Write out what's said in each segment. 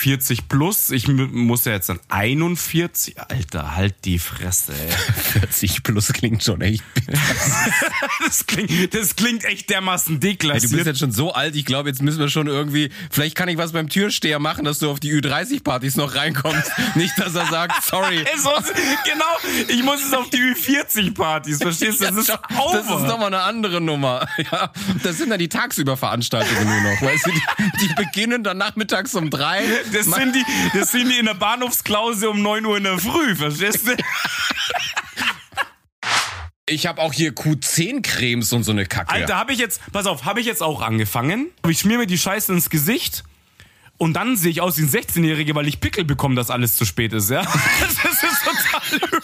40 plus. Ich muss ja jetzt dann 41. Alter, halt die Fresse, ey. 40 plus klingt schon echt. das, klingt, das klingt echt dermaßen deklassiert. Hey, du bist jetzt schon so alt, ich glaube, jetzt müssen wir schon irgendwie, vielleicht kann ich was beim Türsteher machen, dass du auf die Ü30-Partys noch reinkommst. Nicht, dass er sagt, sorry. genau, ich muss jetzt auf die Ü40-Partys, verstehst du? Das ist over. Das ist nochmal eine andere Nummer. Ja, das sind dann die Tagsüberveranstaltungen nur noch, weißt du, die, die beginnen dann nachmittags um drei. Das sind die, das sind die in der Bahnhofsklause um 9 Uhr in der Früh, verstehst du? Ich habe auch hier Q10-Cremes und so eine Kacke. Alter, habe ich jetzt, pass auf, habe ich jetzt auch angefangen. Ich schmier mir die Scheiße ins Gesicht und dann sehe ich aus wie ein 16-Jähriger, weil ich Pickel bekomme, dass alles zu spät ist, ja. Das ist total übel.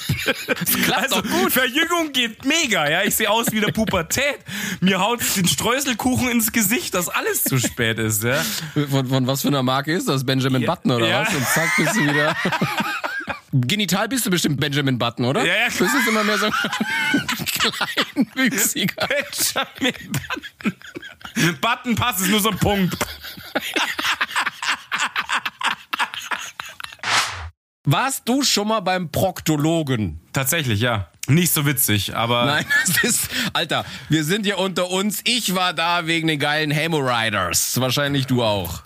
Das klappt also, gut. Verjüngung geht mega, ja. Ich sehe aus wie der Pubertät. Mir haut den Streuselkuchen ins Gesicht, dass alles zu spät ist, ja. Von, von was für einer Marke ist das? Benjamin ja, Button oder ja. was? Und zack, bist du wieder. Genital bist du bestimmt Benjamin Button, oder? Ja, ja. Du bist immer mehr so kleinwüchsiger. Benjamin Button. Button passt, ist nur so ein Punkt. Warst du schon mal beim Proktologen? Tatsächlich, ja. Nicht so witzig, aber. Nein, das ist. Alter, wir sind hier unter uns. Ich war da wegen den geilen Hemorrhoiders. Wahrscheinlich du auch.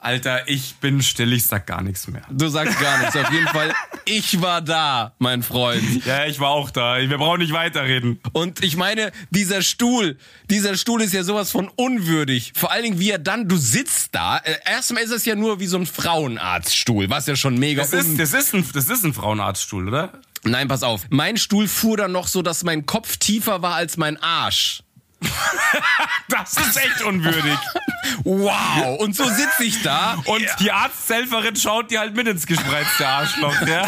Alter, ich bin still, ich sag gar nichts mehr. Du sagst gar nichts. Auf jeden Fall, ich war da, mein Freund. Ja, ich war auch da. Wir brauchen nicht weiterreden. Und ich meine, dieser Stuhl, dieser Stuhl ist ja sowas von unwürdig. Vor allen Dingen, wie er dann, du sitzt da. Äh, erstmal ist es ja nur wie so ein Frauenarztstuhl, was ja schon mega das ist. Das ist ein, das ist ein Frauenarztstuhl, oder? Nein, pass auf. Mein Stuhl fuhr dann noch so, dass mein Kopf tiefer war als mein Arsch. das ist echt unwürdig. Wow. Und so sitze ich da. Und ja. die Arzthelferin schaut dir halt mit ins gespreizte Arschloch, ja.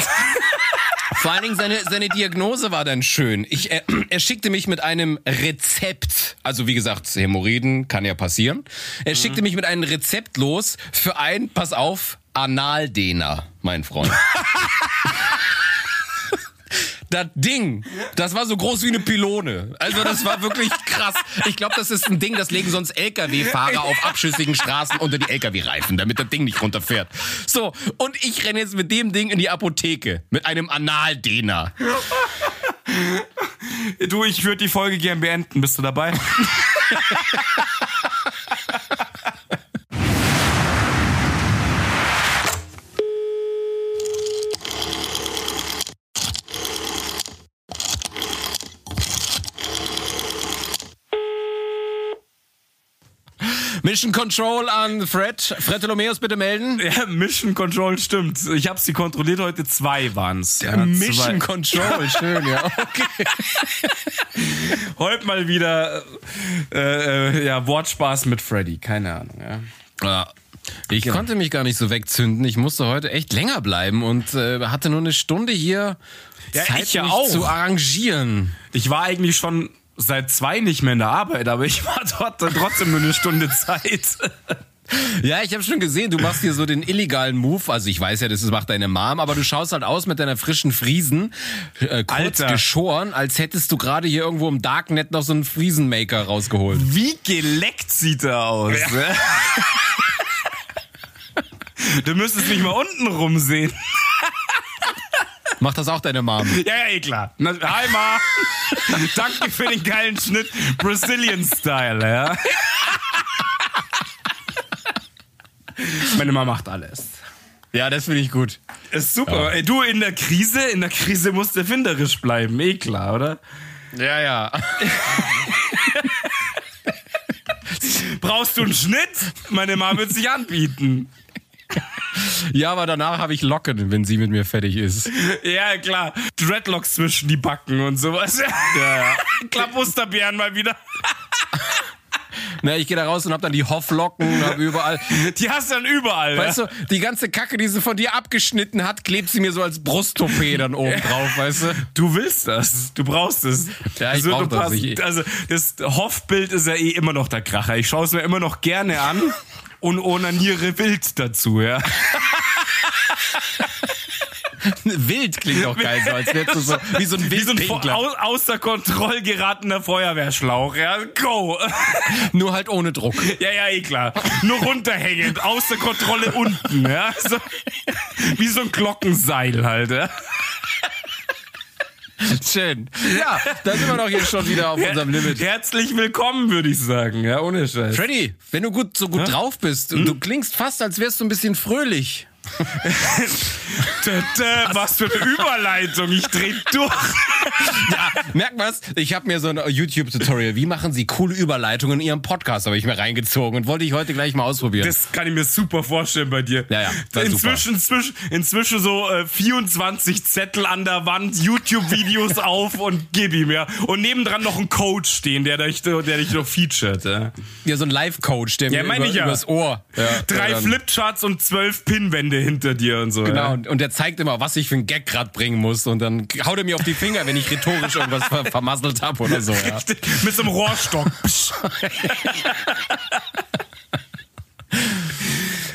Vor allen Dingen seine, seine Diagnose war dann schön. Ich, er, er schickte mich mit einem Rezept. Also wie gesagt, Hämorrhoiden kann ja passieren. Er mhm. schickte mich mit einem Rezept los für ein, pass auf, Analdehner, mein Freund. das Ding, das war so groß wie eine Pylone. Also das war wirklich krass. Ich glaube, das ist ein Ding, das legen sonst LKW-Fahrer auf abschüssigen Straßen unter die LKW-Reifen, damit das Ding nicht runterfährt. So, und ich renne jetzt mit dem Ding in die Apotheke mit einem Analdehner. Du, ich würde die Folge gern beenden. Bist du dabei? Mission Control an Fred. Fred Tolomeus bitte melden. Ja, Mission Control stimmt. Ich habe sie kontrolliert, heute zwei waren's. Ja, Mission zwei. Control, schön, ja. Okay. heute mal wieder äh, äh, ja, Wortspaß mit Freddy, keine Ahnung. Ja. ja. Ich ja. konnte mich gar nicht so wegzünden. Ich musste heute echt länger bleiben und äh, hatte nur eine Stunde hier ja, Zeit, ja auch. zu arrangieren. Ich war eigentlich schon seit zwei nicht mehr in der Arbeit, aber ich war dort trotzdem nur eine Stunde Zeit. Ja, ich habe schon gesehen, du machst hier so den illegalen Move. Also ich weiß ja, das macht deine Mom, aber du schaust halt aus mit deiner frischen Friesen, äh, kurz Alter. geschoren, als hättest du gerade hier irgendwo im Darknet noch so einen Friesenmaker rausgeholt. Wie geleckt sieht er aus. Ja. Ne? du müsstest mich mal unten rumsehen. Macht das auch deine Mom? Ja, ja, eh klar. Hi, Ma. Danke für den geilen Schnitt. Brazilian Style, ja. Meine Mama macht alles. Ja, das finde ich gut. Ist super. Ja. Ey, du in der Krise, in der Krise musst du erfinderisch bleiben. Eh klar, oder? Ja, ja. Brauchst du einen Schnitt? Meine Mama wird sich anbieten. Ja, aber danach habe ich Locken, wenn sie mit mir fertig ist. Ja, klar. Dreadlocks zwischen die Backen und sowas. Ja, ja. Klappusterbären mal wieder. Na, ich gehe da raus und hab dann die Hofflocken, hab überall. Die hast du dann überall. Weißt ja? du, die ganze Kacke, die sie von dir abgeschnitten hat, klebt sie mir so als Brusttoupet dann oben drauf, weißt du? Du willst das. Du brauchst es. Ja, ich brauch das. Ich also, das Hoffbild ist ja eh immer noch der Kracher. Ich schaue es mir immer noch gerne an und onaniere wild dazu, ja. Wild klingt auch geil, so als wärst du so wie so ein Wie so ein vor- Wildpinkler. au, außer Kontrolle geratener Feuerwehrschlauch, ja. Go! Nur halt ohne Druck. Ja, ja, eh klar. Nur runterhängend, außer Kontrolle unten, ja. So, wie so ein Glockenseil halt, ja. Schön. Ja, da sind wir doch hier schon wieder auf unserem Limit. Herzlich willkommen, würde ich sagen, ja, ohne Scheiß. Freddy, wenn du gut, so gut drauf bist und du klingst fast, als wärst du ein bisschen fröhlich. Was für eine Überleitung, ich dreh durch. Ja, merkt was? Ich habe mir so ein YouTube-Tutorial, wie machen sie coole Überleitungen in ihrem Podcast, habe ich mir reingezogen und wollte ich heute gleich mal ausprobieren. Das kann ich mir super vorstellen bei dir. Ja, ja, Inzwischen, inzwischen, inzwischen so äh, 24 Zettel an der Wand, YouTube-Videos auf und gib ihm, ja. Und nebendran noch ein Coach stehen, der dich, der dich noch featured. Ja. ja, so ein Live-Coach, der Ja, mir über, ja. übers Ohr. Ja, Drei Flipcharts und zwölf Pinwände hinter dir und so. Genau, Ja. und, und der zeigt immer, was ich für einen Gag grad bringen muss und dann haut er mir auf die Finger, wenn ich rhetorisch irgendwas ver vermasselt habe oder so. Ja. Mit so einem Rohrstock.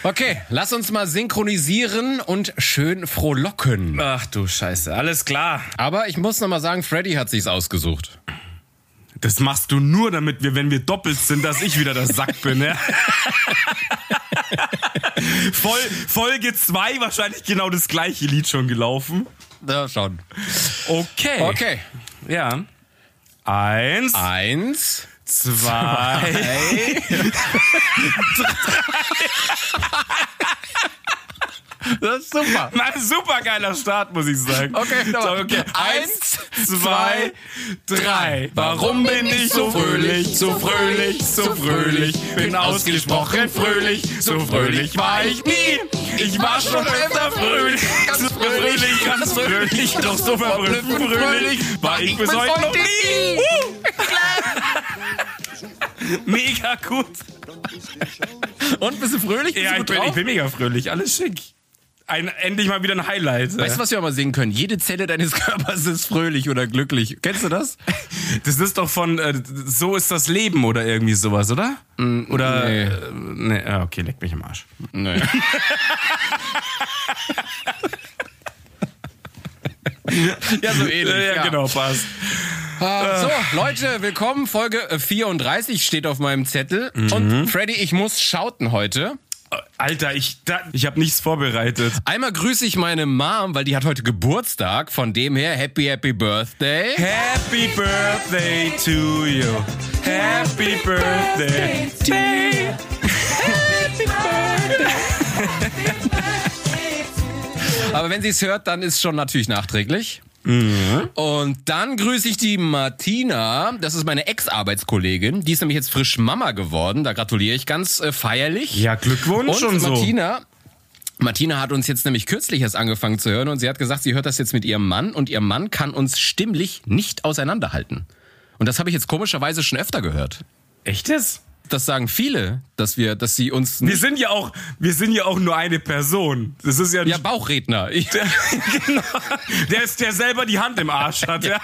Okay, lass uns mal synchronisieren und schön frohlocken. Ach du Scheiße, alles klar. Aber ich muss noch mal sagen, Freddy hat sich's ausgesucht. Das machst du nur, damit wir, wenn wir doppelt sind, dass ich wieder der Sack bin, ja? Voll, Folge 2 wahrscheinlich genau das gleiche Lied schon gelaufen. Ja, schon. Okay. Okay. Ja. Eins, Eins, zwei, Das ist super. Na, super geiler Start, muss ich sagen. Okay, so, okay. Eins, zwei, drei. Warum bin ich so fröhlich, so fröhlich, so fröhlich? Bin ausgesprochen fröhlich, so fröhlich war ich nie. Ich war schon öfter fröhlich, ganz fröhlich, ganz fröhlich, doch so verblüffend fröhlich war ich bis heute noch nie. Mega gut. Und bist du fröhlich? Bist Ja, ich bin, ich bin mega fröhlich, alles schick. Ein, endlich mal wieder ein Highlight. Weißt du, was wir mal singen können? Jede Zelle deines Körpers ist fröhlich oder glücklich. Kennst du das? Das ist doch von äh, So ist das Leben oder irgendwie sowas, oder? Oder. nee. Äh, nee, ah, okay, leck mich im Arsch. Nee. ja, so ähnlich. ja, genau, passt. Ah, So, Leute, willkommen. Folge äh, 34 steht auf meinem Zettel. Und Freddy, ich muss schauten heute. Alter, ich, da, ich habe nichts vorbereitet. Einmal grüße ich meine Mom, weil die hat heute Geburtstag. Von dem her, happy, happy birthday. Happy Birthday to you. Happy Birthday to you. Aber wenn sie es hört, dann ist schon natürlich nachträglich. Und dann grüße ich die Martina. Das ist meine Ex-Arbeitskollegin. Die ist nämlich jetzt frisch Mama geworden. Da gratuliere ich ganz äh, feierlich. Ja, Glückwunsch Und und so. Martina. Martina hat uns jetzt nämlich kürzlich erst angefangen zu hören und sie hat gesagt, sie hört das jetzt mit ihrem Mann und ihr Mann kann uns stimmlich nicht auseinanderhalten. Und das habe ich jetzt komischerweise schon öfter gehört. Echtes? Das sagen viele, dass wir, dass sie uns Wir sind ja auch, wir sind ja auch nur eine Person. Das ist ja, ja Bauchredner. Ich, genau. Der ist der selber die Hand im Arsch hat. Ja.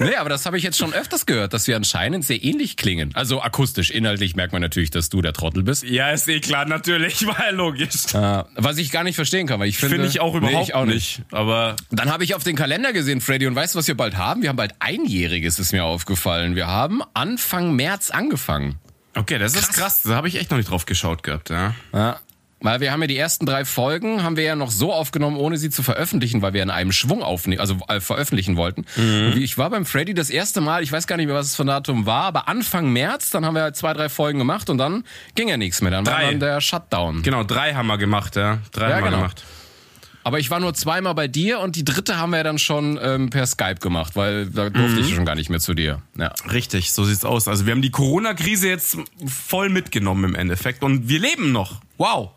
Nee, aber das habe ich jetzt schon öfters gehört, dass wir anscheinend sehr ähnlich klingen. Also akustisch, inhaltlich merkt man natürlich, dass du der Trottel bist. ja, ist eh klar, natürlich, war ja logisch. Äh, was ich gar nicht verstehen kann, weil ich finde... Finde ich auch Nee, überhaupt ich auch nicht. Aber Dann habe ich auf den Kalender gesehen, Freddy, und weißt du, was wir bald haben? Wir haben bald einjähriges, ist mir aufgefallen. Wir haben Anfang März angefangen. okay, das ist krass. Da habe ich echt noch nicht drauf geschaut gehabt, ja. Ja. Weil wir haben ja die ersten drei Folgen, haben wir ja noch so aufgenommen, ohne sie zu veröffentlichen, weil wir in einem Schwung aufnehmen, also äh, veröffentlichen wollten. Und ich war beim Freddy das erste Mal, ich weiß gar nicht mehr, was es ein Datum war, aber Anfang März, dann haben wir halt zwei, drei Folgen gemacht und dann ging ja nichts mehr. Dann war Drei. dann der Shutdown. Genau, drei haben wir gemacht, ja. Drei Ja, haben wir genau. gemacht. Aber ich war nur zweimal bei dir und die dritte haben wir ja dann schon ähm, per Skype gemacht, weil da durfte ich schon gar nicht mehr zu dir. Ja. Richtig, so sieht's aus. Also wir haben die Corona-Krise jetzt voll mitgenommen im Endeffekt und wir leben noch. Wow.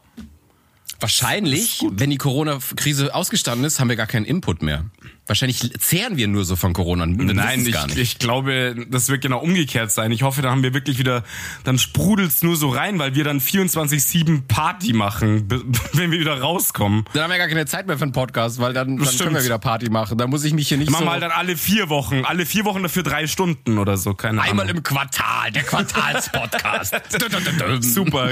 Wahrscheinlich, wenn die Corona-Krise ausgestanden ist, haben wir gar keinen Input mehr. Wahrscheinlich zehren wir nur so von Corona. Nein, ich, ich glaube, das wird genau umgekehrt sein. Ich hoffe, da haben wir wirklich wieder, dann sprudelt's nur so rein, weil wir dann 24-7 Party machen, wenn wir wieder rauskommen. Dann haben wir gar keine Zeit mehr für einen Podcast, weil dann, dann können wir wieder Party machen. Da muss ich mich hier nicht Machen so... wir halt dann alle vier Wochen, alle vier Wochen dafür drei Stunden oder so, keine Einmal Ahnung. im Quartal, der Quartalspodcast. Super,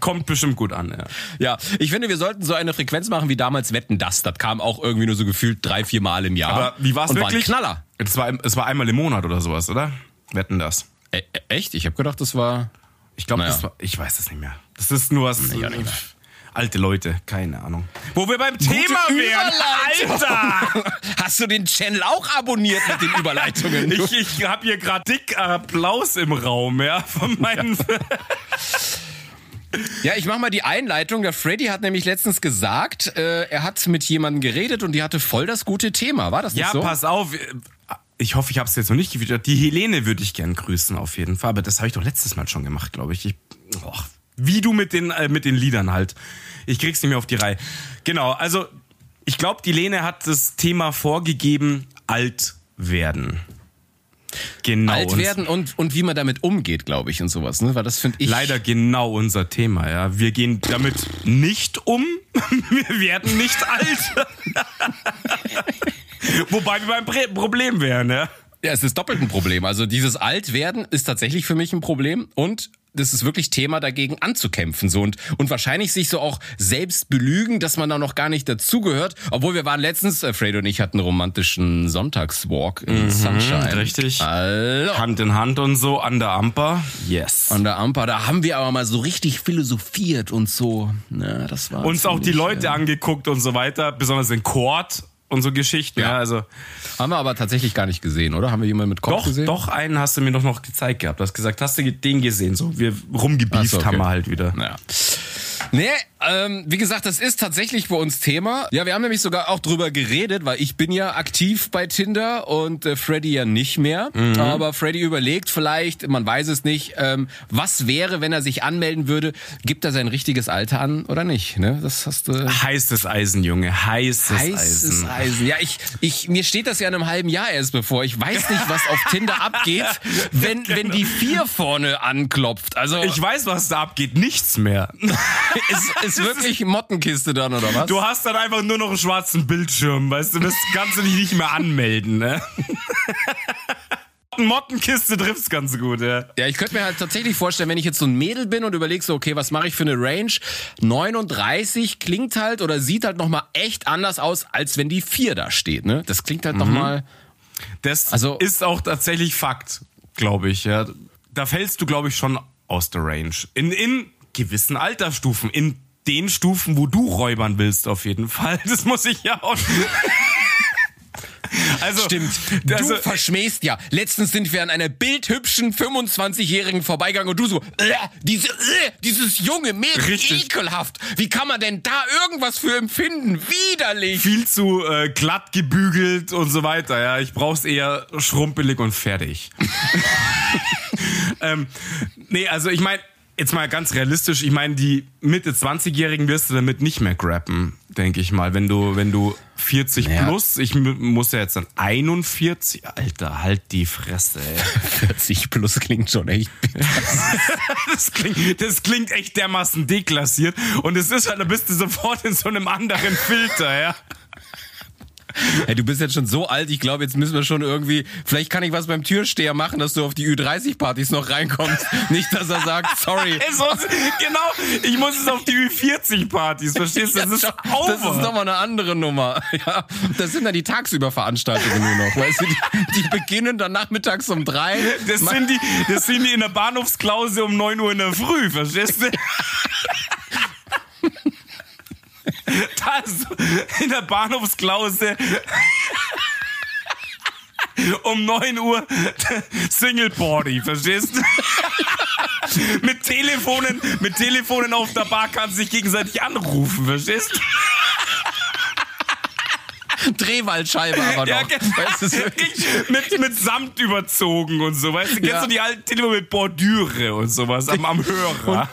kommt bestimmt gut an, ja. Ja, ich finde, wir sollten so eine Frequenz machen wie damals Wetten das. Das kam auch irgendwie nur so gefühlt drei, vier Mal im Jahr. Aber wie war's Und wirklich? War ein Knaller. Es war, es war einmal im Monat oder sowas, oder? Wetten das. E echt? Ich habe gedacht, das war. Ich glaube, Naja. das war, ich weiß es nicht mehr. Das ist nur was. nicht mehr. Alte Leute, keine Ahnung. Wo wir beim Thema wären. Alter! Hast du den Channel auch abonniert mit den Überleitungen? Ich, ich habe hier gerade dick Applaus im Raum, ja, von meinen. Ja, ich mach mal die Einleitung. Der Freddy hat nämlich letztens gesagt, äh, er hat mit jemandem geredet und die hatte voll das gute Thema. War das nicht ja, so? pass auf. Ich hoffe, ich habe es jetzt noch nicht gewittert. Die Helene würde ich gern grüßen, auf jeden Fall. Aber das habe ich doch letztes Mal schon gemacht, glaube ich. ich och, wie du mit den, äh, mit den Liedern halt. Ich krieg's nicht mehr auf die Reihe. Genau, also ich glaube, die Lene hat das Thema vorgegeben, alt werden. Genau. Alt und- werden und, und wie man damit umgeht, glaube ich, und sowas. Ne? Weil das finde ich. Leider genau unser Thema, ja. Wir gehen damit nicht um. Wir werden nicht alt. Wobei wir beim Problem wären, ja. Ja, es ist doppelt ein Problem. Also dieses Altwerden ist tatsächlich für mich ein Problem und das ist wirklich Thema dagegen anzukämpfen so und und wahrscheinlich sich so auch selbst belügen, dass man da noch gar nicht dazugehört, obwohl wir waren letztens äh, Fredo und ich hatten einen romantischen Sonntagswalk in Sunshine. richtig. Also, Hand in Hand und so an der Amper. Yes. an der Amper, da haben wir aber mal so richtig philosophiert und so. Na, das war Uns auch die Leute angeguckt und so weiter, besonders in Court und so Geschichten. Ja, Ja. also haben wir aber tatsächlich gar nicht gesehen, oder? Haben wir jemanden mit Kopf doch, gesehen? doch einen hast du mir doch noch gezeigt gehabt. Du hast gesagt, hast du den gesehen? So, wir rumgebieft so, okay. haben wir halt wieder. Ja. Nee, ähm, wie gesagt, das ist tatsächlich bei uns Thema. Ja, wir haben nämlich sogar auch drüber geredet, weil ich bin ja aktiv bei Tinder und äh, Freddy ja nicht mehr. Mhm. Aber Freddy überlegt vielleicht, man weiß es nicht, ähm, was wäre, wenn er sich anmelden würde? Gibt er sein richtiges Alter an oder nicht? Ne? Das hast du. Heißes Eisen, Junge. Heißes, Heißes Eisen. Eisen. Ja, ich, ich, mir steht das ja in einem halben Jahr erst bevor. Ich weiß nicht, was auf Tinder abgeht, wenn, wenn die vier vorne anklopft. Also, Ich weiß, was da abgeht. Nichts mehr. ist, ist wirklich Mottenkiste dann, oder was? Du hast dann einfach nur noch einen schwarzen Bildschirm, weißt du, das kannst du dich nicht mehr anmelden, ne? Mottenkiste trifft's ganz gut, ja. Ja, ich könnte mir halt tatsächlich vorstellen, wenn ich jetzt so ein Mädel bin und überlege so, okay, was mache ich für eine Range? 39 klingt halt oder sieht halt nochmal echt anders aus, als wenn die 4 da steht, ne? Das klingt halt noch nochmal... Das Also- ist auch tatsächlich Fakt, glaube ich, ja. Da fällst du, glaube ich, schon aus der Range. In, in gewissen Altersstufen, in den Stufen, wo du räubern willst, auf jeden Fall. Das muss ich ja auch. Also, Stimmt. Also, du verschmähst ja. Letztens sind wir an einer bildhübschen 25-Jährigen vorbeigegangen und du so, äh, diese, äh, dieses junge Mädel, Richtig. ekelhaft. Wie kann man denn da irgendwas für empfinden? Widerlich. viel zu äh, glatt gebügelt und so weiter. Ja, ich brauch's eher schrumpelig und fertig. ähm, nee, also ich meine, jetzt mal ganz realistisch, ich meine, die Mitte 20-Jährigen wirst du damit nicht mehr grappen, denke ich mal. Wenn du, wenn du 40 Ja. plus, ich mu- muss ja jetzt dann 41, Alter, halt die Fresse, ey. 40 plus klingt schon echt Das klingt, das klingt echt dermaßen deklassiert und es ist halt, da bist du sofort in so einem anderen Filter, ja. Hey, du bist jetzt schon so alt, ich glaube, jetzt müssen wir schon irgendwie, vielleicht kann ich was beim Türsteher machen, dass du auf die Ü30-Partys noch reinkommst. Nicht, dass er sagt, sorry. Genau, ich muss es auf die Ü40-Partys, verstehst du? Das ist Das over. ist nochmal eine andere Nummer. Ja, das sind dann die Tagsüberveranstaltungen nur noch. Weißt du, die, die beginnen dann nachmittags um drei. das, sind die, das sind die in der Bahnhofsklause um 9 Uhr in der Früh, verstehst du? Das in der Bahnhofsklause um 9 Uhr Single Party, verstehst du? mit Telefonen, mit Telefonen auf der Bar kannst du dich gegenseitig anrufen, verstehst du? Drehwaldscheibe aber Ja, noch. Weißt du, mit, mit Samt überzogen und so, weißt du? Kennst Ja. du die alten Telefone mit Bordüre und sowas am, am Hörer? Und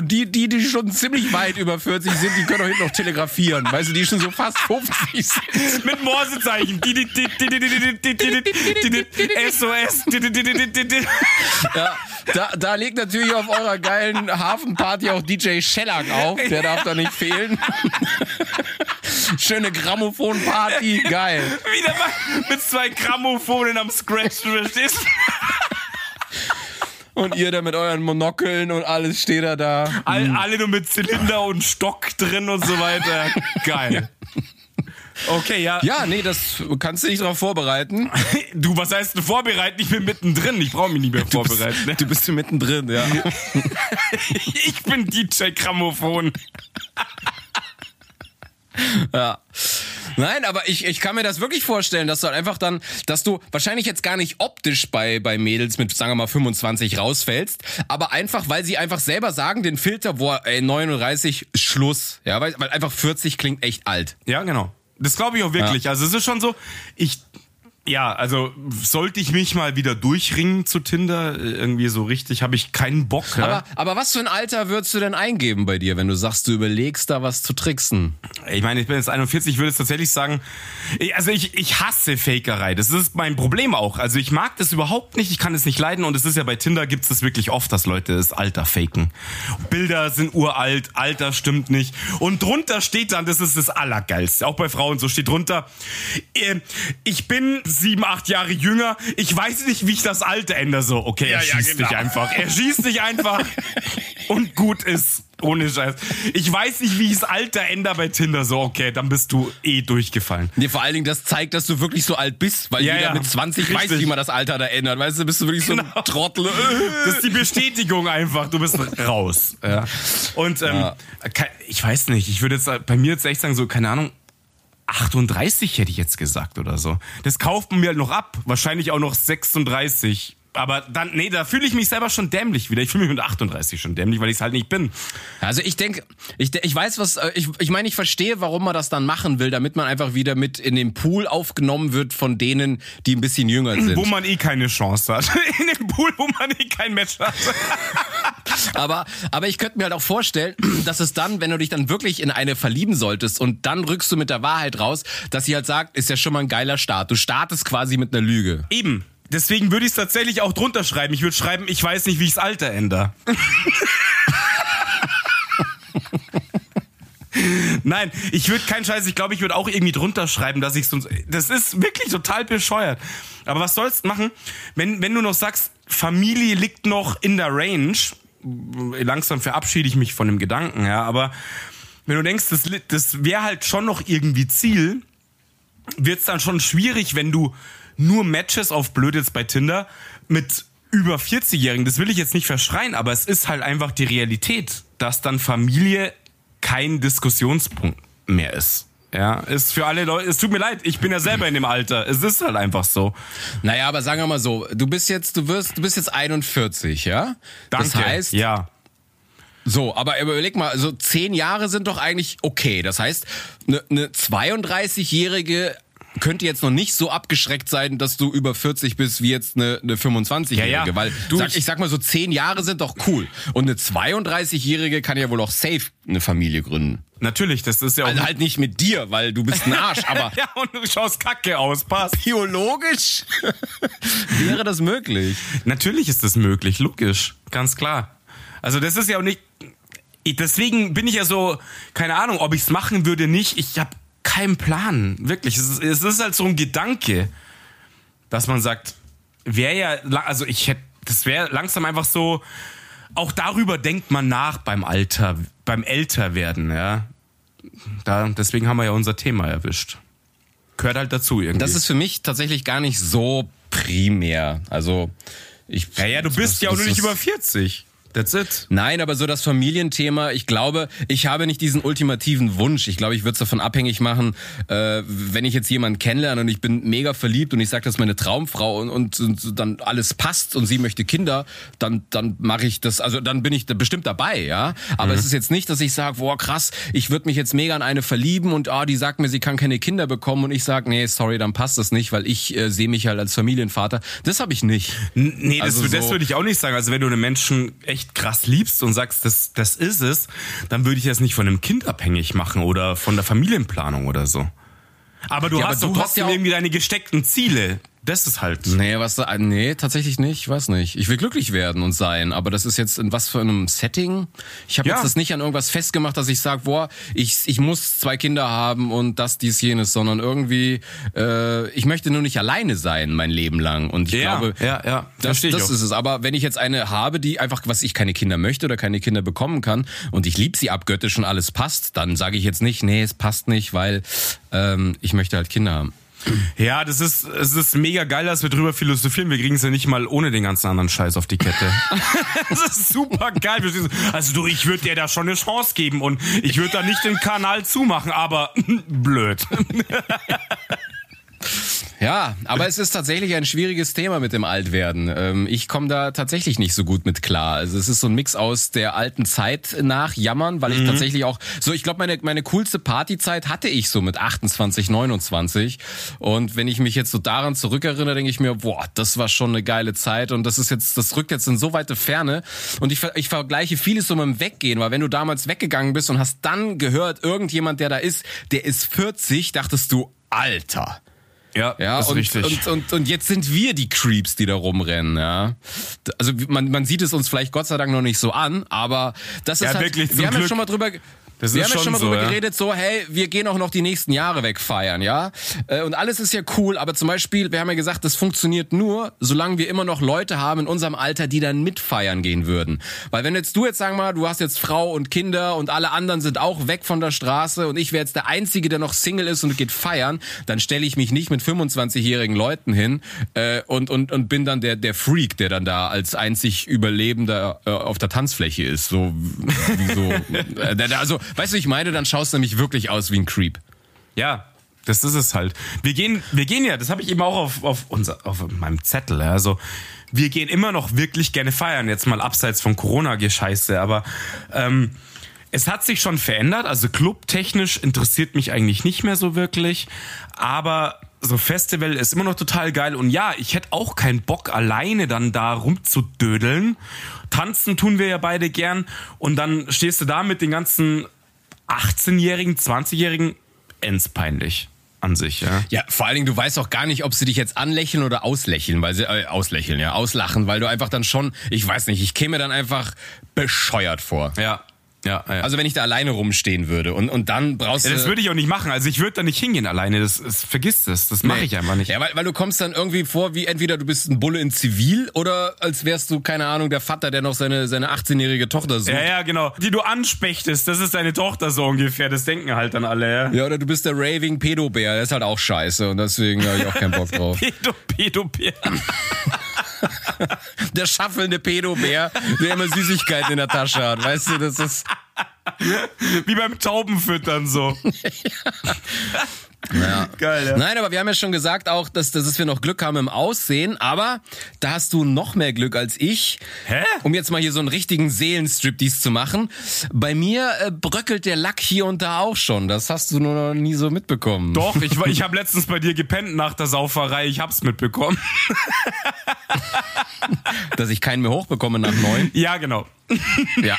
die, die, die schon ziemlich weit über 40 sind, die können auch hinten noch telegrafieren. Weißt du, die schon so fast 50 sind. Mit Morsezeichen. SOS. Ja, da, da legt natürlich auf eurer geilen Hafenparty auch DJ Shellac auf. Der darf da nicht fehlen. Schöne Grammophon-Party, geil. Wieder mal mit zwei Grammophonen am Scratch, du verstehst? Und ihr da mit euren Monokeln und alles steht da da. All, alle nur mit Zylinder und Stock drin und so weiter. Geil. Okay, ja. Ja, nee, das kannst du dich darauf vorbereiten. Du, was heißt denn vorbereiten? Ich bin mittendrin. Ich brauche mich nicht mehr vorbereiten. ne? Du bist mittendrin, ja. Ich bin DJ Grammophon. Ja. Nein, aber ich, ich kann mir das wirklich vorstellen, dass du halt einfach dann, dass du wahrscheinlich jetzt gar nicht optisch bei, bei Mädels mit, sagen wir mal, 25 rausfällst, aber einfach, weil sie einfach selber sagen, den Filter, wo ey, 39 Schluss. Ja, weil, weil einfach 40 klingt echt alt. Ja, genau. Das glaube ich auch wirklich. Also es ist schon so, ich ja, also sollte ich mich mal wieder durchringen zu Tinder, irgendwie so richtig, habe ich keinen Bock. Ja? Aber, aber was für ein Alter würdest du denn eingeben bei dir, wenn du sagst, du überlegst da was zu tricksen? Ich meine, ich bin jetzt 41, ich würde es tatsächlich sagen, ich- also ich, ich hasse Fakerei. Das ist mein Problem auch. Also ich mag das überhaupt nicht, ich kann es nicht leiden und es ist ja bei Tinder gibt es das wirklich oft, dass Leute das Alter faken. Bilder sind uralt, Alter stimmt nicht. Und drunter steht dann, das ist das Allergeilste, auch bei Frauen so steht drunter, äh, ich bin sieben, acht Jahre jünger, ich weiß nicht, wie ich das Alter ändere. So, okay, er Ja, ja, schießt genau. dich einfach. Er schießt dich einfach und gut ist. Ohne Scheiß. Ich weiß nicht, wie ich das Alter ändere bei Tinder. So, okay, dann bist du eh durchgefallen. Nee, vor allen Dingen, das zeigt, dass du wirklich so alt bist, weil Ja, jeder ja. mit 20 weiß, Richtig. wie man das Alter da ändert. Weißt du, bist du wirklich so Genau. ein Trottel. Das ist die Bestätigung einfach. Du bist raus. Ja. Und ähm, Ja. ich weiß nicht, ich würde jetzt bei mir jetzt echt sagen, so, keine Ahnung, 38 hätte ich jetzt gesagt oder so. Das kauft man mir halt noch ab. Wahrscheinlich auch noch 36. Aber dann, nee, da fühle ich mich selber schon dämlich wieder. Ich fühle mich mit 38 schon dämlich, weil ich es halt nicht bin. Also ich denke, ich, ich weiß was, äh, ich, ich meine, ich verstehe, warum man das dann machen will, damit man einfach wieder mit in den Pool aufgenommen wird von denen, die ein bisschen jünger sind. Wo man eh keine Chance hat. In dem Pool, wo man eh kein Match hat. Aber, aber ich könnte mir halt auch vorstellen, dass es dann, wenn du dich dann wirklich in eine verlieben solltest und dann rückst du mit der Wahrheit raus, dass sie halt sagt, ist ja schon mal ein geiler Start. Du startest quasi mit einer Lüge. Eben. Deswegen würde ich es tatsächlich auch drunter schreiben. Ich würde schreiben, ich weiß nicht, wie ich das Alter ändere. Nein, ich würde keinen Scheiß, ich glaube, ich würde auch irgendwie drunter schreiben, dass ich sonst. Das ist wirklich total bescheuert. Aber was sollst du machen, wenn, wenn du noch sagst, Familie liegt noch in der Range, langsam verabschiede ich mich von dem Gedanken, ja, aber wenn du denkst, das, das wäre halt schon noch irgendwie Ziel, wird es dann schon schwierig, wenn du nur Matches auf blöd jetzt bei Tinder mit über 40-Jährigen, das will ich jetzt nicht verschreien, aber es ist halt einfach die Realität, dass dann Familie kein Diskussionspunkt mehr ist. Ja, ist für alle Leute, es tut mir leid, ich bin ja selber in dem Alter. Es ist halt einfach so. Naja, aber sagen wir mal so, du bist jetzt, du wirst, du bist jetzt 41, ja? Danke. Das heißt, ja. So, aber überleg mal, also zehn Jahre sind doch eigentlich okay. Das heißt, eine ne 32-Jährige könnte jetzt noch nicht so abgeschreckt sein, dass du über 40 bist wie jetzt eine, eine 25-Jährige. Ja, ja. Weil Du, sag, ich- sag mal so, zehn Jahre sind doch cool. Und eine 32-Jährige kann ja wohl auch safe eine Familie gründen. Natürlich, das ist ja auch. Also halt nicht mit dir, weil du bist ein Arsch, aber ja, und du schaust kacke aus, passt. biologisch wäre das möglich. Natürlich ist das möglich, logisch, ganz klar. Also das ist ja auch nicht. ich- Deswegen bin ich ja so, keine Ahnung, ob ich es machen würde, nicht. Ich habe keinen Plan, wirklich. Es ist, es ist halt so ein Gedanke, dass man sagt, wäre ja, also ich hätte, das wäre langsam einfach so. Auch darüber denkt man nach beim Alter, beim Älterwerden, ja. Da, deswegen haben wir ja unser Thema erwischt. Gehört halt dazu irgendwie. Das ist für mich tatsächlich gar nicht so primär. Also ich. ja, du bist das- ja auch nur nicht über 40. That's it. Nein, aber so das Familienthema, ich glaube, ich habe nicht diesen ultimativen Wunsch. Ich glaube, ich würde es davon abhängig machen, äh, wenn ich jetzt jemanden kennenlerne und ich bin mega verliebt und ich sage, das ist meine Traumfrau und, und, und dann alles passt und sie möchte Kinder, dann, dann mache ich das, also dann bin ich da bestimmt dabei, ja. Aber es ist jetzt nicht, dass ich sage, boah, krass, ich würde mich jetzt mega an eine verlieben und ah, die sagt mir, sie kann keine Kinder bekommen und ich sage, nee, sorry, dann passt das nicht, weil ich äh, sehe mich halt als Familienvater. Das habe ich nicht. N- Nee, das, Also das so- würde ich auch nicht sagen. Also wenn du einem Menschen echt echt krass liebst und sagst, das, das ist es, dann würde ich das nicht von einem Kind abhängig machen oder von der Familienplanung oder so. Aber du Ja, hast aber doch du hast trotzdem ja auch- irgendwie deine gesteckten Ziele. Das ist halt. Nee, was da, nee, tatsächlich nicht, ich weiß nicht. Ich will glücklich werden und sein, aber das ist jetzt in was für einem Setting? Ich habe Ja. jetzt das nicht an irgendwas festgemacht, dass ich sage, boah, ich, ich muss zwei Kinder haben und das, dies, jenes, sondern irgendwie, äh, ich möchte nur nicht alleine sein mein Leben lang. Und ich Ja, glaube, ja, ja, das, das auch. ist es. Aber wenn ich jetzt eine habe, die einfach, was ich keine Kinder möchte oder keine Kinder bekommen kann und ich lieb sie abgöttisch und alles passt, dann sage ich jetzt nicht, nee, es passt nicht, weil ähm, ich möchte halt Kinder haben. Ja, das ist, es ist mega geil, dass wir drüber philosophieren. Wir kriegen es ja nicht mal ohne den ganzen anderen Scheiß auf die Kette. das ist super geil. Also du, ich würde dir da schon eine Chance geben und ich würde da nicht den Kanal zumachen, aber blöd. Ja, aber es ist tatsächlich ein schwieriges Thema mit dem Altwerden. Ähm, ich komme da tatsächlich nicht so gut mit klar. Also es ist so ein Mix aus der alten Zeit nach Jammern, weil ich Mhm. tatsächlich auch so, ich glaube, meine meine coolste Partyzeit hatte ich so mit 28, 29. Und wenn ich mich jetzt so daran zurückerinnere, denke ich mir, boah, das war schon eine geile Zeit und das ist jetzt, das rückt jetzt in so weite Ferne. Und ich, ich vergleiche vieles so mit dem Weggehen, weil wenn du damals weggegangen bist und hast dann gehört, irgendjemand, der da ist, der ist 40, dachtest du, Alter. Ja, Ja, ist und, richtig. Und, und, und jetzt sind wir die Creeps, die da rumrennen, ja. Also man, man sieht es uns vielleicht Gott sei Dank noch nicht so an, aber das ist Ja, halt, wirklich, wir haben ja Glück. schon mal drüber, Das wir haben ja schon mal so, drüber ja. geredet, so, hey, wir gehen auch noch die nächsten Jahre wegfeiern, ja. Äh, Und alles ist ja cool, aber zum Beispiel, wir haben ja gesagt, das funktioniert nur, solange wir immer noch Leute haben in unserem Alter, die dann mitfeiern gehen würden. Weil wenn jetzt du jetzt, sagen wir mal, du hast jetzt Frau und Kinder und alle anderen sind auch weg von der Straße und ich wäre jetzt der Einzige, der noch Single ist und geht feiern, dann stelle ich mich nicht mit 25-jährigen Leuten hin äh, und, und, und bin dann der, der Freak, der dann da als einzig Überlebender äh, auf der Tanzfläche ist. So, so. äh, also, weißt du, ich meine, dann schaust du nämlich wirklich aus wie ein Creep. Ja, das ist es halt. Wir gehen, wir gehen ja, das habe ich eben auch auf, auf, unser, auf meinem Zettel. Also wir gehen immer noch wirklich gerne feiern, jetzt mal abseits von Corona-Gescheiße, aber ähm, es hat sich schon verändert. Also clubtechnisch interessiert mich eigentlich nicht mehr so wirklich, aber so Festival ist immer noch total geil und ja, ich hätte auch keinen Bock alleine dann da rumzudödeln. Tanzen tun wir ja beide gern und dann stehst du da mit den ganzen 18-Jährigen, 20-Jährigen, endspeinlich an sich, ja. Ja, vor allen Dingen, du weißt auch gar nicht, ob sie dich jetzt anlächeln oder auslächeln, weil sie, äh, auslächeln, ja, auslachen, weil du einfach dann schon, ich weiß nicht, ich käme mir dann einfach bescheuert vor. Ja, ja, ja. Also wenn ich da alleine rumstehen würde und, und dann brauchst ja, du... das würde ich auch nicht machen. Also ich würde da nicht hingehen alleine. Das, das vergiss das. Das mache ich einfach nicht. Ja, weil, weil du kommst dann irgendwie vor, wie entweder du bist ein Bulle in Zivil oder als wärst du, keine Ahnung, der Vater, der noch seine, seine 18-jährige Tochter sucht. Ja, ja, genau. Die du anspechtest, das ist deine Tochter so ungefähr. Das denken halt dann alle, ja. Ja, oder du bist der Raving Pedobär, der ist halt auch scheiße und deswegen habe ich auch keinen Bock drauf. Pedo, Pedobär. Der schaffelnde Pedobär, der immer Süßigkeiten in der Tasche hat, weißt du, das ist... Wie beim Taubenfüttern so. Ja. Geil, ja. Nein, aber wir haben ja schon gesagt auch, dass, dass wir noch Glück haben im Aussehen, aber da hast du noch mehr Glück als ich. Hä? Um jetzt mal hier so einen richtigen Seelenstriptease zu machen. Bei mir äh, bröckelt der Lack hier und da auch schon. Das hast du nur noch nie so mitbekommen. Doch, ich, ich habe letztens bei dir gepennt nach der Sauferei. Ich hab's mitbekommen. Dass ich keinen mehr hochbekomme nach neun. Ja, genau. Ja.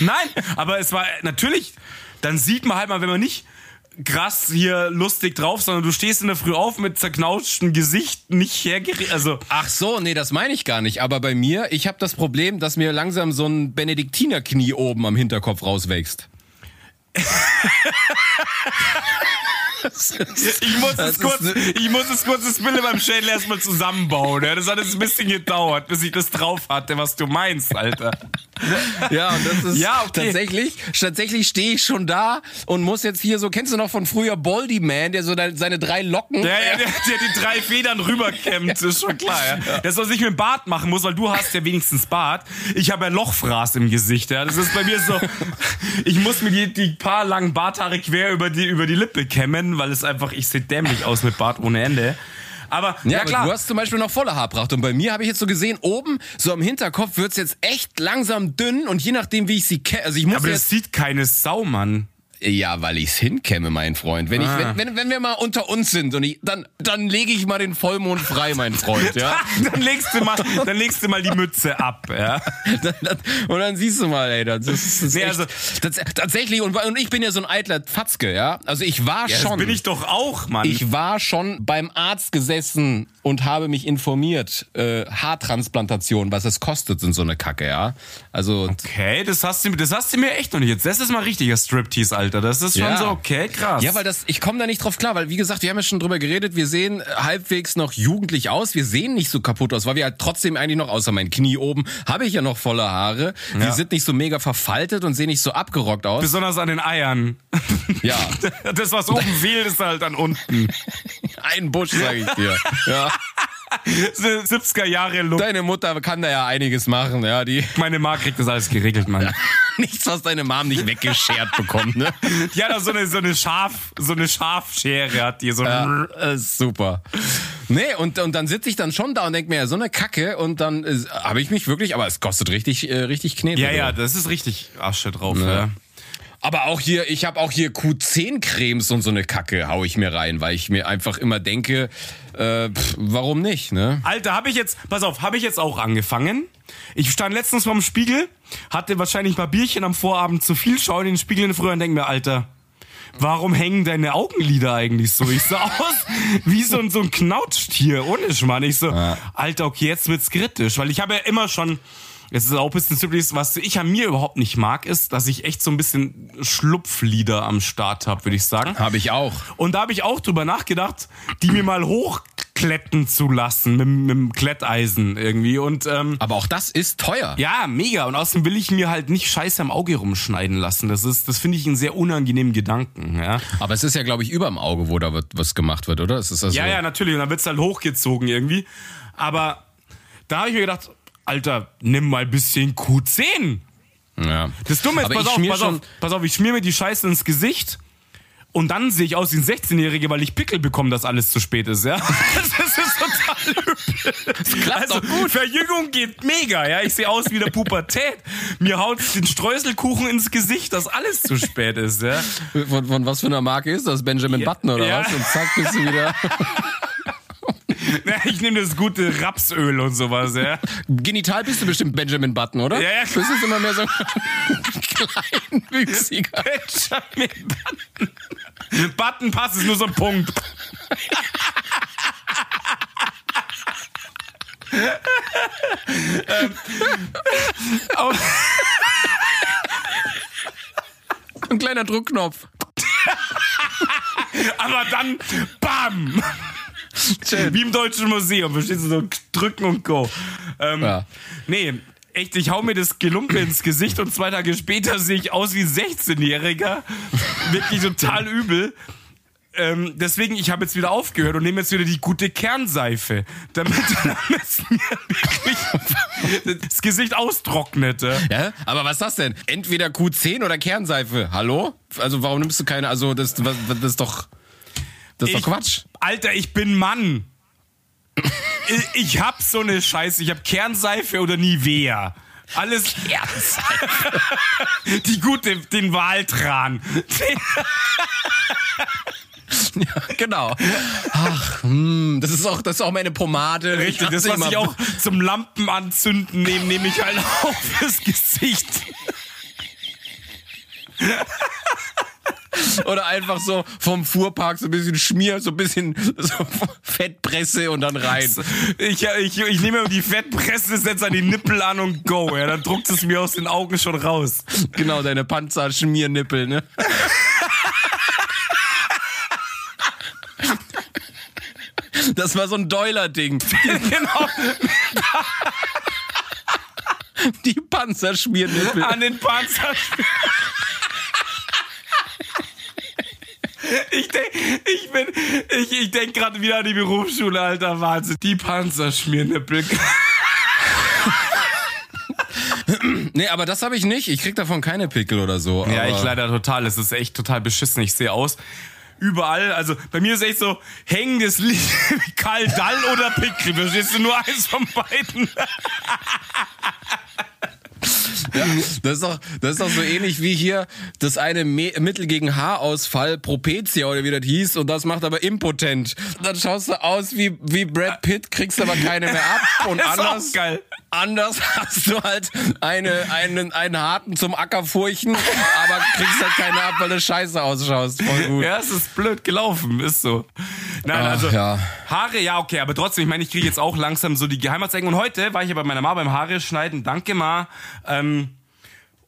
Nein, aber es war natürlich, dann sieht man halt mal, wenn man nicht krass hier lustig drauf, sondern du stehst in der Früh auf mit zerknautschten Gesicht, nicht hergeredet, also Ach so, nee, das meine ich gar nicht. Aber bei mir, ich habe das Problem, dass mir langsam so ein Benediktinerknie oben am Hinterkopf rauswächst. ich muss Das es kurz, ich muss es kurz das Bild in meinem Schädel erstmal zusammenbauen. Ja. Das hat jetzt ein bisschen gedauert, bis ich das drauf hatte, was du meinst, Alter. Ja, und das ist Ja, okay. tatsächlich, tatsächlich stehe ich schon da und muss jetzt hier so, kennst du noch von früher Baldy Man, der so seine drei Locken Ja, ja, der, der die drei Federn rüberkämmt, ist schon klar, ja. Das, was ich mit dem Bart machen muss, weil du hast ja wenigstens Bart. Ich habe ja Lochfraß im Gesicht, ja. Das ist bei mir so, ich muss mir die, die paar langen Barthaare quer über die, über die Lippe kämmen, weil es einfach, ich sehe dämlich aus mit Bart ohne Ende. Aber, ja, Ja, aber klar. du hast zum Beispiel noch volle Haarpracht und bei mir habe ich jetzt so gesehen, oben, so am Hinterkopf wird's jetzt echt langsam dünn und je nachdem, wie ich sie kenne, also ich muss aber das jetzt, sieht keine Sau, Mann. Ja, weil ich's hinkämme, mein Freund. Wenn, ich, Ah. wenn, wenn, wenn wir mal unter uns sind und ich, dann, dann lege ich mal den Vollmond frei, mein Freund, ja. dann, legst du mal, dann legst du mal die Mütze ab. Ja. Und dann siehst du mal, ey, das ist, das ist Nee, echt, also- das, tatsächlich, und, und ich bin ja so ein eitler Fatzke, ja. Also ich war Das schon. bin ich doch auch, Mann. Ich war schon beim Arzt gesessen und habe mich informiert, äh, Haartransplantation, was es kostet, sind so eine Kacke, ja. Also okay, das hast, du, das hast du mir echt noch nicht. Jetzt, das ist mal richtiger Striptease, Alter. Das ist schon Ja. so, okay, krass. Ja, weil das, ich komme da nicht drauf klar, weil wie gesagt, wir haben ja schon drüber geredet, wir sehen halbwegs noch jugendlich aus, wir sehen nicht so kaputt aus, weil wir halt trotzdem eigentlich noch, außer mein Knie oben, habe ich ja noch volle Haare. Wir Ja. sind nicht so mega verfaltet und sehen nicht so abgerockt aus. Besonders an den Eiern. Ja, Das, was oben fehlt, ist halt an unten. ein Busch, sage ich dir. Ja. 70er Jahre Look. Deine Mutter kann da ja einiges machen, ja, die Meine Ma kriegt das alles geregelt, Mann. nichts, was deine Mom nicht weggeschert bekommt, ne? Die hat da so eine, so eine Schaf, so eine Schafschere hat die so. Ja, äh, super. Nee, und, und dann sitze ich dann schon da und denk mir, ja, so eine Kacke und dann äh, habe ich mich wirklich, aber es kostet richtig, äh, richtig Knete. Ja, ja, das ist richtig Asche drauf. Ja. Aber auch hier, ich habe auch hier Q10-Cremes und so eine Kacke hau ich mir rein, weil ich mir einfach immer denke, äh, pff, warum nicht, ne? Alter, habe ich jetzt, pass auf, habe ich jetzt auch angefangen. Ich stand letztens vorm Spiegel, hatte wahrscheinlich mal Bierchen am Vorabend zu viel, schaue in den Spiegel Frühjahr und denke mir, Alter, warum hängen deine Augenlider eigentlich so? Ich sah aus wie so ein, so ein Knautschtier, ohne Schmarrn. Ich so, Alter, okay, jetzt wird's kritisch, weil ich habe ja immer schon, es ist auch ein bisschen Siblings, was ich an mir überhaupt nicht mag, ist, dass ich echt so ein bisschen Schlupflider am Start habe, würde ich sagen. Habe ich auch. Und da habe ich auch drüber nachgedacht, die mir mal hochkletten zu lassen mit, mit dem Kletteisen irgendwie. Und ähm, Aber auch das ist teuer. ja, mega. Und außerdem will ich mir halt nicht Scheiße am Auge rumschneiden lassen. Das ist, das finde ich einen sehr unangenehmen Gedanken. Ja, Aber es ist ja, glaube ich, überm Auge, wo da wird, was gemacht wird, oder? Es ist also ja, ja, natürlich. Und dann wird's halt hochgezogen irgendwie. Aber da habe ich mir gedacht, Alter, nimm mal ein bisschen Q10. ja. Das Dumme ist, Aber pass auf, pass auf, pass auf, ich schmier mir die Scheiße ins Gesicht und dann sehe ich aus wie ein 16-Jähriger, weil ich Pickel bekomme, dass alles zu spät ist, ja? Das ist total übel. Das klappt also, gut. Verjüngung geht mega, ja? Ich sehe aus wie der Pubertät. Mir haut den Streuselkuchen ins Gesicht, dass alles zu spät ist, ja? Von, von was für einer Marke ist das? Benjamin Ja. Button oder Ja. was? Und zack, bist du wieder. Na, Ich nehme das gute Rapsöl und sowas, ja? Genital bist du bestimmt Benjamin Button, oder? Ja, ja. Bist du immer mehr so kleinwüchsiger. Benjamin Button. Button passt, ist nur so ein Punkt. Ähm, Ein kleiner Druckknopf. Aber dann, bam! Wie im Deutschen Museum, verstehst du, so drücken und go. Ähm, Ja. Nee, echt, ich hau mir das Gelumpe ins Gesicht und zwei Tage später sehe ich aus wie ein 16-Jähriger. Wirklich total übel. Ähm, deswegen, ich habe jetzt wieder aufgehört und nehme jetzt wieder die gute Kernseife, damit, damit mir wirklich das Gesicht austrocknet. ja. Aber was ist das denn? Entweder Q10 oder Kernseife. Hallo? Also warum nimmst du keine? Also das, das, das ist doch, das ist Ich- doch Quatsch. Alter, ich bin Mann. ich, ich hab so eine Scheiße. Ich hab Kernseife oder Nivea. Alles. Die gute, den Waltran. Den, Genau. Ach, hm, das ist auch, das ist auch meine Pomade. richtig, das, was mach ich immer- auch zum Lampenanzünden nehme, nehme ich halt auch fürs Gesicht. Oder einfach so vom Fuhrpark so ein bisschen Schmier, so ein bisschen so Fettpresse und dann rein. Ich, ich, ich nehme mir die Fettpresse, setze an die Nippel an und go. Ja, dann druckt es mir aus den Augen schon raus. Genau, deine Panzerschmiernippel, ne? Das war so ein Doiler-Ding. genau. Die Panzerschmiernippel. an den Panzer. Ich denk, ich bin, ich, ich denk gerade wieder an die Berufsschule, alter Wahnsinn. Die Panzerschmiernippel. Nee, aber das habe ich nicht. Ich krieg davon keine Pickel oder so. Ja, ich leider total. Es ist echt total beschissen. Ich sehe aus. Überall, also bei mir ist echt so hängendes Licht, Karl Dall oder Pickel. Verstehst du nur eins von beiden? Ja, das, ist doch, das ist doch so ähnlich wie hier das eine Me Mittel gegen Haarausfall, Propecia oder wie das hieß, und das macht aber impotent. Dann schaust du aus wie, wie Brad Pitt, kriegst aber keine mehr ab. Und Das ist anders, auch geil. Anders hast du halt eine, einen, einen harten zum Ackerfurchen, aber kriegst halt keine ab, weil du scheiße ausschaust. Voll gut. Ja, es ist blöd gelaufen, ist so. Nein, Ach, also ja. Haare, ja, okay, aber trotzdem, ich meine, ich kriege jetzt auch langsam so die Geheimratsecken. Und heute war ich ja bei meiner Mama beim Haare schneiden, danke Ma. Ähm,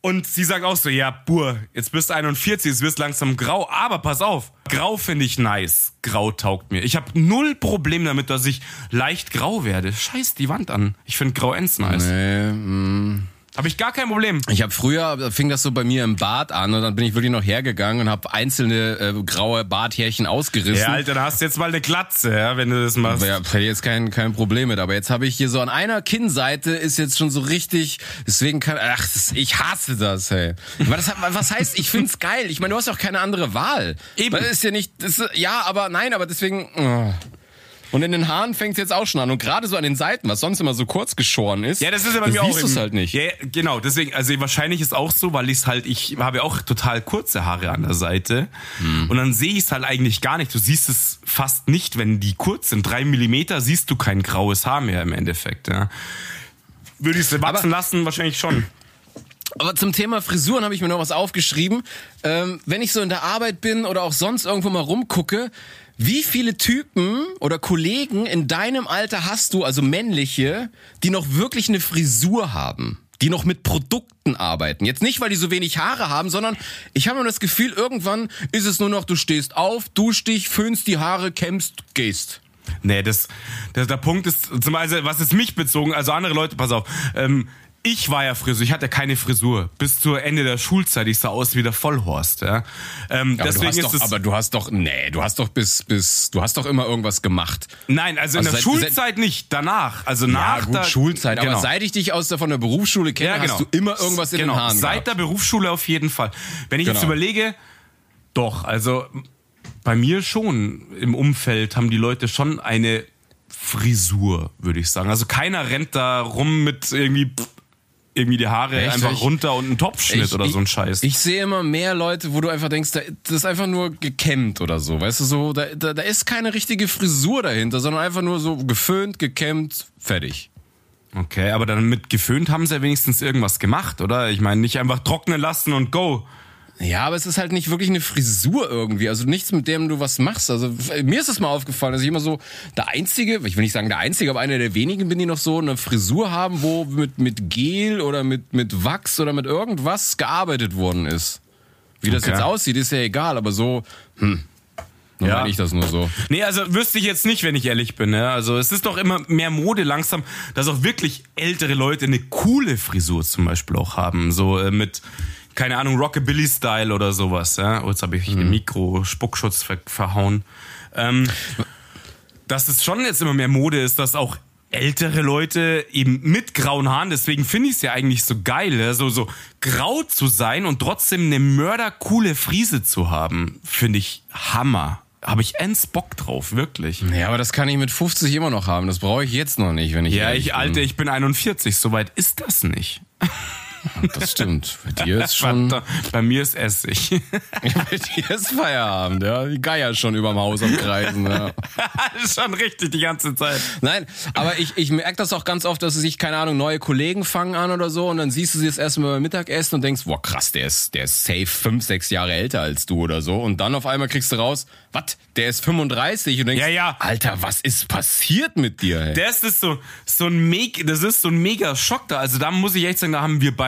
und sie sagt auch so, ja, Bur, jetzt bist du 41, jetzt wirst langsam grau, aber pass auf, grau finde ich nice. Grau taugt mir. Ich habe null Problem damit, dass ich leicht grau werde. Scheiß die Wand an. Ich finde grau ends nice. Nee, mm. Habe ich gar kein Problem. Ich habe früher fing das so bei mir im Bad an und dann bin ich wirklich noch hergegangen und habe einzelne äh, graue Barthärchen ausgerissen. Ja, Alter, da hast du jetzt mal eine Glatze, ja, wenn du das machst. Ja, hätte jetzt kein, kein Problem mit. Aber jetzt habe ich hier so an einer Kinnseite ist jetzt schon so richtig, deswegen kann, ach, ich hasse das, hey. Aber das, was heißt, ich find's geil. Ich meine, du hast auch keine andere Wahl. Eben. Das ist ja nicht, das ja, aber nein, aber deswegen, oh. Und in den Haaren fängt's jetzt auch schon an. Und gerade so an den Seiten, was sonst immer so kurz geschoren ist. Ja, das ist ja bei mir auch. siehst eben- halt nicht. Ja, genau. Deswegen, also wahrscheinlich ist auch so, weil ich es halt, ich habe ja auch total kurze Haare an der Seite. Hm. Und dann sehe ich es halt eigentlich gar nicht. Du siehst es fast nicht, wenn die kurz sind. Drei Millimeter siehst du kein graues Haar mehr im Endeffekt. Ja. Würde ich es wachsen lassen? Wahrscheinlich schon. Aber zum Thema Frisuren habe ich mir noch was aufgeschrieben. Ähm, wenn ich so in der Arbeit bin oder auch sonst irgendwo mal rumgucke, wie viele Typen oder Kollegen in deinem Alter hast du, also männliche, die noch wirklich eine Frisur haben? Die noch mit Produkten arbeiten. Jetzt nicht, weil die so wenig Haare haben, sondern ich habe nur das Gefühl, irgendwann ist es nur noch, du stehst auf, duschst dich, föhnst die Haare, kämmst, gehst. Nee, das, das, der Punkt ist, zum Beispiel, was ist mich bezogen, also andere Leute, pass auf, ähm, ich war ja Frisur, ich hatte keine Frisur. Bis zur Ende der Schulzeit, ich sah aus wie der Vollhorst, ja. Ähm, Aber, deswegen du hast ist doch, es. aber du hast doch, nee, du hast doch bis, bis, du hast doch immer irgendwas gemacht. nein, also, Also in der seit- Schulzeit nicht, danach. Also nach ja, gut, der Schulzeit. Genau. Aber seit ich dich aus der, von der Berufsschule kenne, ja, genau. hast du immer irgendwas in genau. den Haaren Seit gehabt. der Berufsschule auf jeden Fall. Wenn ich jetzt Genau. überlege, doch, also bei mir schon im Umfeld haben die Leute schon eine Frisur, würde ich sagen. Also keiner rennt da rum mit irgendwie irgendwie die Haare Echt? einfach Ich- runter und ein Topfschnitt Ich- oder so ein Scheiß. Ich sehe immer mehr Leute, wo du einfach denkst, da, das ist einfach nur gekämmt oder so. Weißt du, so, da, da, da ist keine richtige Frisur dahinter, sondern einfach nur so geföhnt, gekämmt, fertig. okay, aber dann mit geföhnt haben sie ja wenigstens irgendwas gemacht, oder? Ich meine, nicht einfach trocknen lassen und go. Ja, aber es ist halt nicht wirklich eine Frisur irgendwie. Also nichts, mit dem du was machst. Also f- mir ist es mal aufgefallen, dass ich immer so der Einzige, ich will nicht sagen der Einzige, aber einer der wenigen bin, die noch so eine Frisur haben, wo mit, mit Gel oder mit, mit Wachs oder mit irgendwas gearbeitet worden ist. Wie das Okay. jetzt aussieht, ist ja egal, aber so, hm. Nur Ja. meine ich das nur so. Nee, also wüsste ich jetzt nicht, wenn ich ehrlich bin. Ja? Also es ist doch immer mehr Mode langsam, dass auch wirklich ältere Leute eine coole Frisur zum Beispiel auch haben. So äh, mit, keine Ahnung, Rockabilly-Style oder sowas. Ja? Oh, jetzt habe ich den Mikro-Spuckschutz ver verhauen. Ähm, dass es schon jetzt immer mehr Mode ist, dass auch ältere Leute eben mit grauen Haaren, deswegen finde ich es ja eigentlich so geil, ja? so, so grau zu sein und trotzdem eine mördercoole Frise zu haben, finde ich Hammer. Habe ich ends Bock drauf, wirklich. Ja, aber das kann ich mit 50 immer noch haben. Das brauche ich jetzt noch nicht, wenn ich Ja, ich, Alter, ich bin 41, soweit ist das nicht. Das stimmt. Bei dir ist schon, Bei mir ist Essig. bei dir ist Feierabend, ja. Die Geier schon überm Haus am Kreisen, ja. schon richtig die ganze Zeit. Nein, aber ich, ich merke das auch ganz oft, dass sich, keine Ahnung, neue Kollegen fangen an oder so und dann siehst du sie das erste Mal beim Mittagessen und denkst, boah krass, der ist, der ist safe fünf, sechs Jahre älter als du oder so und dann auf einmal kriegst du raus, was, der ist 35 und denkst, Ja, ja. Alter, was ist passiert mit dir? Ey? Das ist so, so ein Meg das ist so ein mega Schock da. Also da muss ich echt sagen, da haben wir beide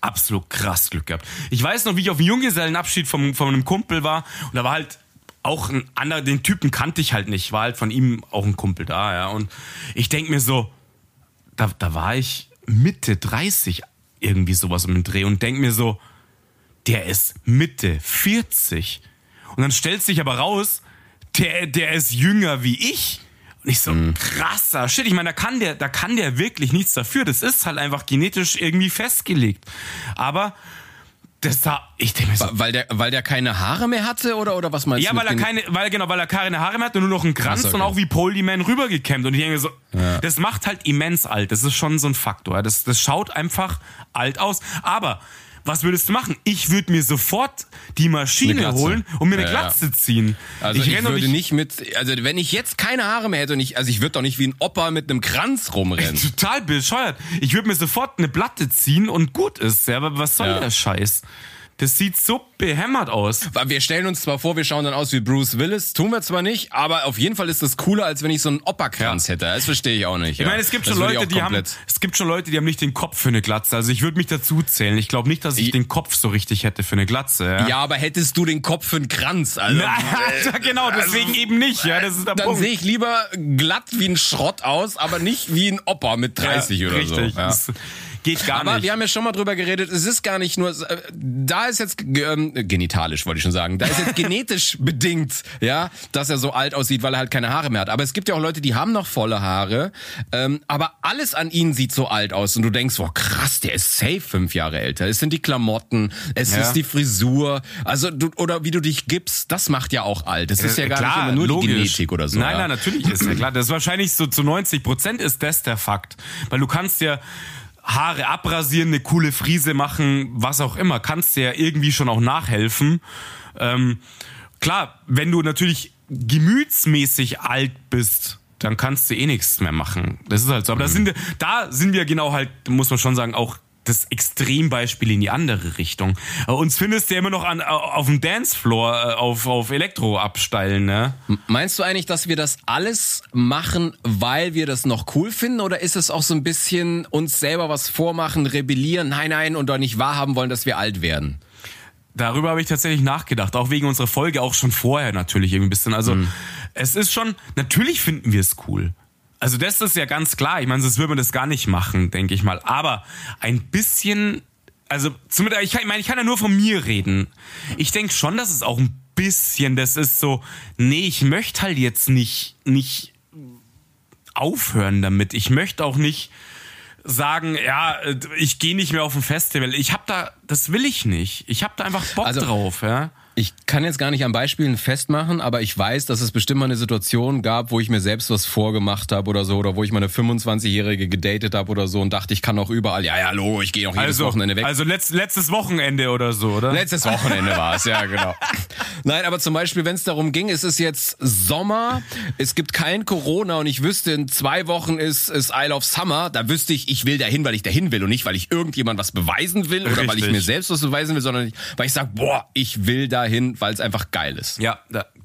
absolut krass Glück gehabt. Ich weiß noch, wie ich auf dem Junggesellenabschied von, von einem Kumpel war und da war halt auch ein anderer, den Typen kannte ich halt nicht, war halt von ihm auch ein Kumpel da, ja. Und ich denk mir so, da, da war ich Mitte 30, irgendwie sowas den Dreh und denk mir so, der ist Mitte 40. Und dann stellt sich aber raus, der, der ist jünger wie ich. Und ich so, krasser Shit. Ich meine, da kann der, da kann der wirklich nichts dafür. Das ist halt einfach genetisch irgendwie festgelegt. Aber Das sah, ich denke mir so, Weil der, weil der keine Haare mehr hatte oder, oder was meinst Ja, du? weil er keine, weil genau, weil er keine Haare mehr hat und nur noch einen Kranz so, und okay. auch wie Paul die Man rübergekämmt. Und ich denke so, das macht halt immens alt. Das ist schon so ein Faktor. ja. Das, das schaut einfach alt aus. Aber was würdest du machen? Ich würde mir sofort die Maschine holen und mir eine Ja. Glatze ziehen. Also ich, doch würde nicht mit, also wenn ich jetzt keine Haare mehr hätte und ich, also ich würde doch nicht wie ein Opa mit einem Kranz rumrennen. Total bescheuert. Ich würde mir sofort eine Platte ziehen und gut ist. Ja, aber was soll Ja. der Scheiß? Das sieht so behämmert aus. Wir stellen uns zwar vor, wir schauen dann aus wie Bruce Willis, tun wir zwar nicht, aber auf jeden Fall ist das cooler, als wenn ich so einen Opa-Kranz hätte. Das verstehe ich auch nicht. Ich meine, es gibt schon Leute, die haben, es gibt schon Leute, die haben nicht den Kopf für eine Glatze. Also ich würde mich dazu zählen. Ich glaube nicht, dass ich I- den Kopf so richtig hätte für eine Glatze. Ja, Ja, aber hättest du den Kopf für einen Kranz, also, ja genau, deswegen eben nicht. Ja, das ist der dann sehe ich lieber glatt wie ein Schrott aus, aber nicht wie ein Opa mit 30 ja, oder richtig. so. Ja. Das geht gar Aber nicht. wir haben ja schon mal drüber geredet, es ist gar nicht nur, äh, da ist jetzt ähm, genitalisch, wollte ich schon sagen, da ist jetzt genetisch bedingt, ja, dass er so alt aussieht, weil er halt keine Haare mehr hat. Aber es gibt ja auch Leute, die haben noch volle Haare, ähm, aber alles an ihnen sieht so alt aus und du denkst, boah krass, der ist safe fünf Jahre älter. Es sind die Klamotten, es Ja. ist die Frisur, also du, oder wie du dich gibst, das macht ja auch alt. Es ist ja gar nicht immer nur die Genetik oder so. Nein, ja. nein, natürlich ist ja klar. Das ist wahrscheinlich so zu 90 Prozent ist das der Fakt. Weil du kannst ja Haare abrasieren, eine coole Frise machen, was auch immer. Kannst dir ja irgendwie schon auch nachhelfen. Ähm, klar, wenn du natürlich gemütsmäßig alt bist, dann kannst du eh nichts mehr machen. Das ist halt so. Aber da sind wir, da sind wir genau halt, muss man schon sagen, auch das Extrembeispiel in die andere Richtung. Aber uns findest du ja immer noch an, auf dem Dancefloor äh, auf, auf Elektro absteilen, ne? Meinst du eigentlich, dass wir das alles machen, weil wir das noch cool finden? Oder ist es auch so ein bisschen uns selber was vormachen, rebellieren, nein, nein, und doch nicht wahrhaben wollen, dass wir alt werden? Darüber habe ich tatsächlich nachgedacht, auch wegen unserer Folge, auch schon vorher natürlich irgendwie ein bisschen. Also es ist schon, natürlich finden wir es cool. Also das ist ja ganz klar. Ich meine, sonst würde man das gar nicht machen, denke ich mal. Aber ein bisschen, also zumindest, ich, kann, ich meine, ich kann ja nur von mir reden. Ich denke schon, dass es auch ein bisschen, das ist so, nee, ich möchte halt jetzt nicht, nicht aufhören damit. Ich möchte auch nicht sagen, ja, ich gehe nicht mehr auf ein Festival. Ich habe da, das will ich nicht. Ich habe da einfach Bock Also- drauf, ja. Ich kann jetzt gar nicht an Beispielen festmachen, aber ich weiß, dass es bestimmt mal eine Situation gab, wo ich mir selbst was vorgemacht habe oder so, oder wo ich meine 25-Jährige gedatet habe oder so und dachte, ich kann auch überall, ja, ja, hallo, ich gehe auch jedes Also, Wochenende weg. also letzt, letztes Wochenende oder so, oder? Letztes Wochenende war es, ja, genau. Nein, aber zum Beispiel, wenn es darum ging, es ist jetzt Sommer, es gibt kein Corona und ich wüsste, in zwei Wochen ist, ist Isle of Summer, da wüsste ich, ich will dahin, weil ich dahin will und nicht, weil ich irgendjemand was beweisen will oder weil ich Richtig. mir selbst was beweisen will, sondern weil ich sage, boah, ich will dahin, weil es einfach geil ist. Ja,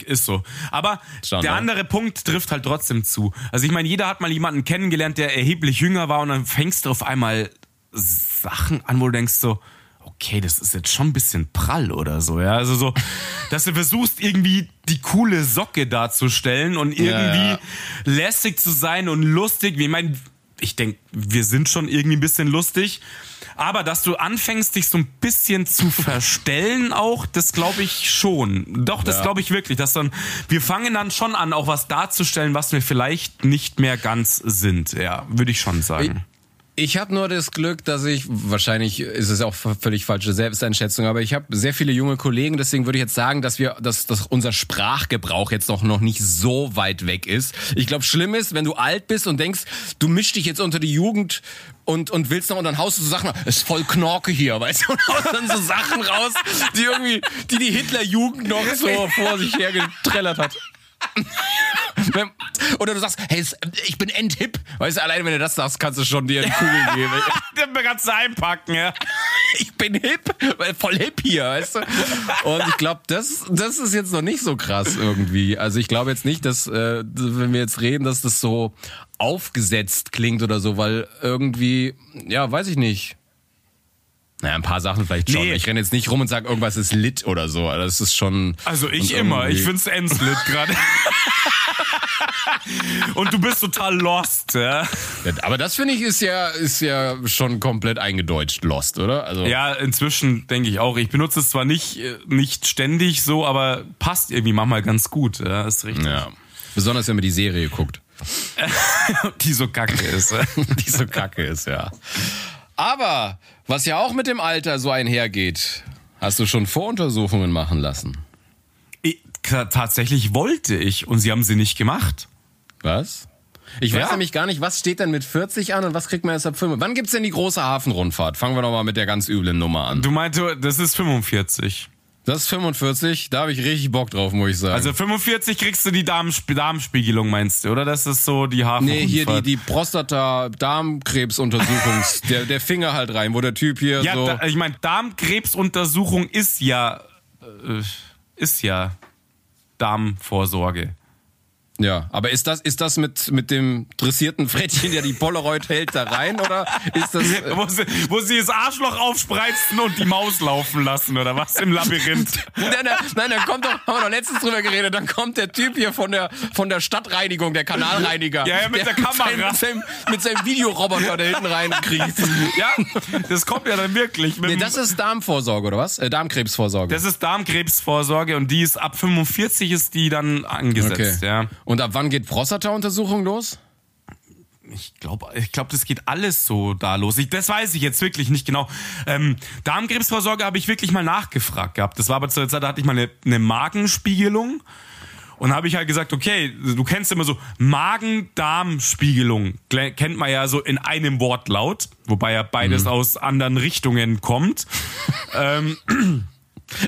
ist so. Aber Schon, der ne? andere Punkt trifft halt trotzdem zu. Also ich meine, jeder hat mal jemanden kennengelernt, der erheblich jünger war und dann fängst du auf einmal Sachen an, wo du denkst so, okay, das ist jetzt schon ein bisschen prall oder so, ja. Also so, dass du versuchst, irgendwie die coole Socke darzustellen und irgendwie ja. lässig zu sein und lustig. Ich meine, ich denke, wir sind schon irgendwie ein bisschen lustig. Aber dass du anfängst, dich so ein bisschen zu verstellen auch, das glaube ich schon. Doch, das Ja. glaube ich wirklich. Dass dann, wir fangen dann schon an, auch was darzustellen, was wir vielleicht nicht mehr ganz sind. Ja, würde ich schon sagen. Ich habe nur das Glück, dass ich, wahrscheinlich ist es auch völlig falsche Selbsteinschätzung, aber ich habe sehr viele junge Kollegen, deswegen würde ich jetzt sagen, dass wir, dass, dass unser Sprachgebrauch jetzt noch, noch nicht so weit weg ist. Ich glaube, schlimm ist, wenn du alt bist und denkst, du mischst dich jetzt unter die Jugend und, und willst noch und dann haust du so Sachen, es ist voll Knorke hier, weißt du, und haust dann so Sachen raus, die irgendwie, die die Hitlerjugend noch so vor sich her getrellert hat. Oder du sagst, hey, ich bin endhip. Weißt du, allein wenn du das sagst, kannst du schon dir eine Kugel geben. Den kannst du einpacken, ja. Ich bin hip, voll hip hier, weißt du? Und ich glaube, das, das ist jetzt noch nicht so krass irgendwie. Also ich glaube jetzt nicht, dass, äh, wenn wir jetzt reden, dass das so aufgesetzt klingt oder so, weil irgendwie, ja, weiß ich nicht. Naja, ein paar Sachen vielleicht schon. Nee. Ich renne jetzt nicht rum und sage, irgendwas ist lit oder so. Also Das ist schon. Also ich immer. Ich find's Enslit gerade. Und du bist total lost, ja. Aber das finde ich ist ja, ist ja schon komplett eingedeutscht lost, oder? Also, Ja, inzwischen denke ich auch. Ich benutze es zwar nicht, äh, nicht ständig so, aber passt irgendwie manchmal ganz gut. Ja, ist richtig. ja. Besonders wenn man die Serie guckt. Die so kacke ist. die so kacke ist, ja. Aber was ja auch mit dem Alter so einhergeht, Hast du schon Voruntersuchungen machen lassen? Ich, tatsächlich wollte ich und sie haben sie nicht gemacht. Was? Ich weiß Ja. nämlich gar nicht, was steht denn mit 40 an und was kriegt man erst ab 5? Wann gibt's denn die große Hafenrundfahrt? Fangen wir doch mal mit der ganz üblen Nummer an. Du meinte, das ist 45. Das ist 45, da habe ich richtig Bock drauf, muss ich sagen. Also 45 kriegst du die Darmsp Darmspiegelung, meinst du, oder? Das ist so die Hafen. Nee, hier die, die Prostata-Darmkrebsuntersuchungs, der, der Finger halt rein, wo der Typ hier Ja, so. da, ich meine, Darmkrebsuntersuchung ist ja äh, ist ja Darmvorsorge. Ja, aber ist das, ist das mit, mit dem dressierten Frettchen, der die Polaroid hält, da rein, oder ist das. Äh, Wo sie, wo sie das Arschloch aufspreizen und die Maus laufen lassen, oder was im Labyrinth? nein, nein, nein, dann kommt doch, haben wir doch letztens drüber geredet, dann kommt der Typ hier von der, von der Stadtreinigung, der Kanalreiniger. Ja, ja, mit der Kamera. Mit seinem, mit seinem Videoroboter, der hinten reinkriecht. Ja, das kommt ja dann wirklich. Mit Nee, das ist Darmvorsorge, oder was? Äh, Darmkrebsvorsorge. das ist Darmkrebsvorsorge und die ist ab 45 ist die dann angesetzt, ja. Und ab wann geht Prostata-Untersuchung los? Ich glaube, ich glaub, das geht alles so da los. Ich, das weiß ich jetzt wirklich nicht genau. Ähm, Darmkrebsvorsorge habe ich wirklich mal nachgefragt gehabt. Das war aber zur Zeit, da hatte ich mal eine, eine Magenspiegelung. Und habe ich halt gesagt, okay, du kennst immer so Magen-Darm-Spiegelung. Kennt man ja so in einem Wortlaut, wobei ja beides aus anderen Richtungen kommt.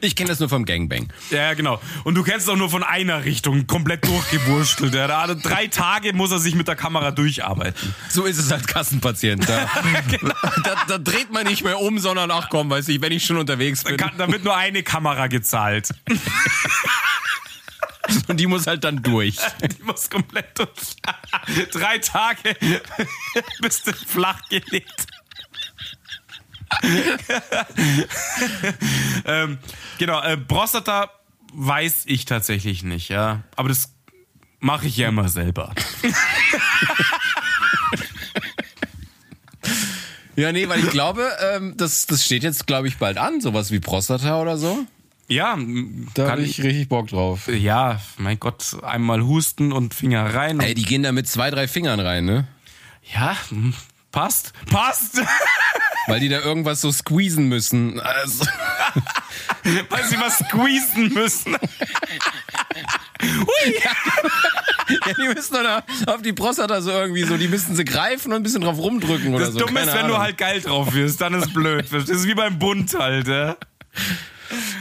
Ich kenne das nur vom Gangbang. Ja, genau. Und du kennst es auch nur von einer Richtung, komplett durchgewurstelt. Ja. Da hat drei Tage muss er sich mit der Kamera durcharbeiten. So ist es als Kassenpatient. Da, da, da dreht man nicht mehr um, sondern ach komm, weiß ich, wenn ich schon unterwegs bin. Kann, da wird nur eine Kamera gezahlt. Und die muss halt dann durch. Die muss komplett durch. Drei Tage bist du flach gelegt. ähm, genau, äh, Prostata weiß ich tatsächlich nicht, ja. Aber das mache ich ja immer selber. Ja, nee, weil ich glaube, ähm, das, das steht jetzt, glaube ich, bald an, sowas wie Prostata oder so. Ja, Da kann habe ich richtig Bock drauf. Ja, mein Gott, einmal husten und Finger rein. Ey, die gehen da mit zwei, drei Fingern rein, ne? Ja, passt. Passt! Weil die da irgendwas so squeezen müssen. Also, Weil sie was squeezen müssen. ja, die müssen doch da auf die Prostata so irgendwie so, die müssen sie greifen und ein bisschen drauf rumdrücken oder Das so. Dumme ist, wenn du Ahnung. halt geil drauf wirst, dann ist blöd. Das ist wie beim Bund halt, ja.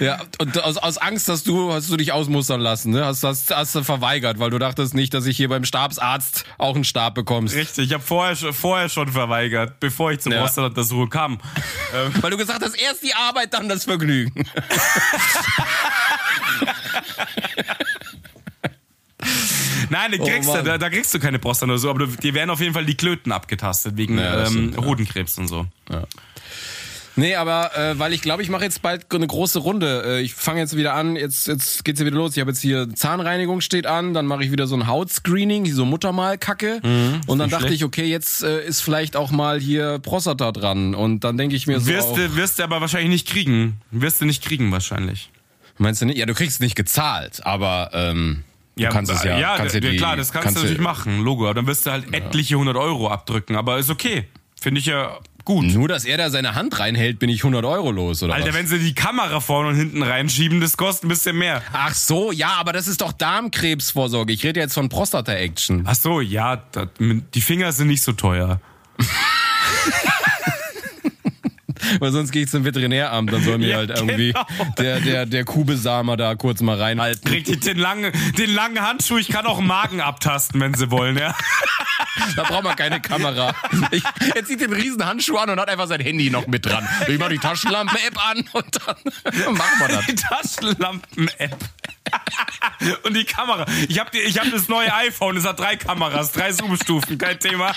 Ja, und aus, aus Angst hast du, hast du dich ausmustern lassen, ne? Hast, hast, hast du verweigert, weil du dachtest nicht, dass ich hier beim Stabsarzt auch einen Stab bekommst. Richtig, ich habe vorher, schon- vorher schon verweigert, bevor ich zur Ja. Prostata-Untersuchung kam. Ähm, Weil du gesagt hast, erst die Arbeit, dann das Vergnügen. Nein, die Oh kriegst du, Mann. da, da kriegst du keine Prostata oder so, aber du, dir werden auf jeden Fall die Klöten abgetastet wegen Ja, das ähm, stimmt, ja. Hodenkrebs und so. Nee, aber äh, weil ich glaube, ich mache jetzt bald eine große Runde. Äh, ich fange jetzt wieder an, jetzt, jetzt geht's ja wieder los. Ich habe jetzt hier Zahnreinigung steht an, dann mache ich wieder so ein Hautscreening, so Muttermalkacke. und dann dachte schlecht. ich, okay, jetzt äh, ist vielleicht auch mal hier Prostata dran. Und dann denke ich mir so. Wirst auch, du, wirst du aber wahrscheinlich nicht kriegen. Wirst du nicht kriegen wahrscheinlich. meinst du nicht? Ja, du kriegst nicht gezahlt, aber ähm, du kannst es ja. Ja, kannst ja, ja die, klar, das kannst, du natürlich machen, Logo. Aber dann wirst du halt etliche 100 Euro abdrücken. Aber ist okay. Finde ich ja gut. Nur, dass er da seine Hand reinhält, bin ich 100 Euro los, oder Alter, was? wenn sie die Kamera vorne und hinten reinschieben, das kostet ein bisschen mehr. Ach so, ja, aber das ist doch Darmkrebsvorsorge. Ich rede jetzt von Prostata-Action. Ach so, ja, das, die Finger sind nicht so teuer. Weil sonst gehe ich zum Veterinäramt, dann soll mir Ja, halt irgendwie genau. der, der, der Kubesamer da kurz mal reinhalten. Kriegt die den langen, den langen Handschuh, ich kann auch Magen abtasten, wenn sie wollen, ja. Da braucht man keine Kamera. Ich, er zieht den riesen Handschuh an und hat einfach sein Handy noch mit dran. Ich mach die Taschenlampen-App an und dann machen wir das. Die Taschenlampen-App. Und die Kamera. Ich habe ich hab das neue iPhone, es hat drei Kameras, drei Zoom-Stufen, kein Thema.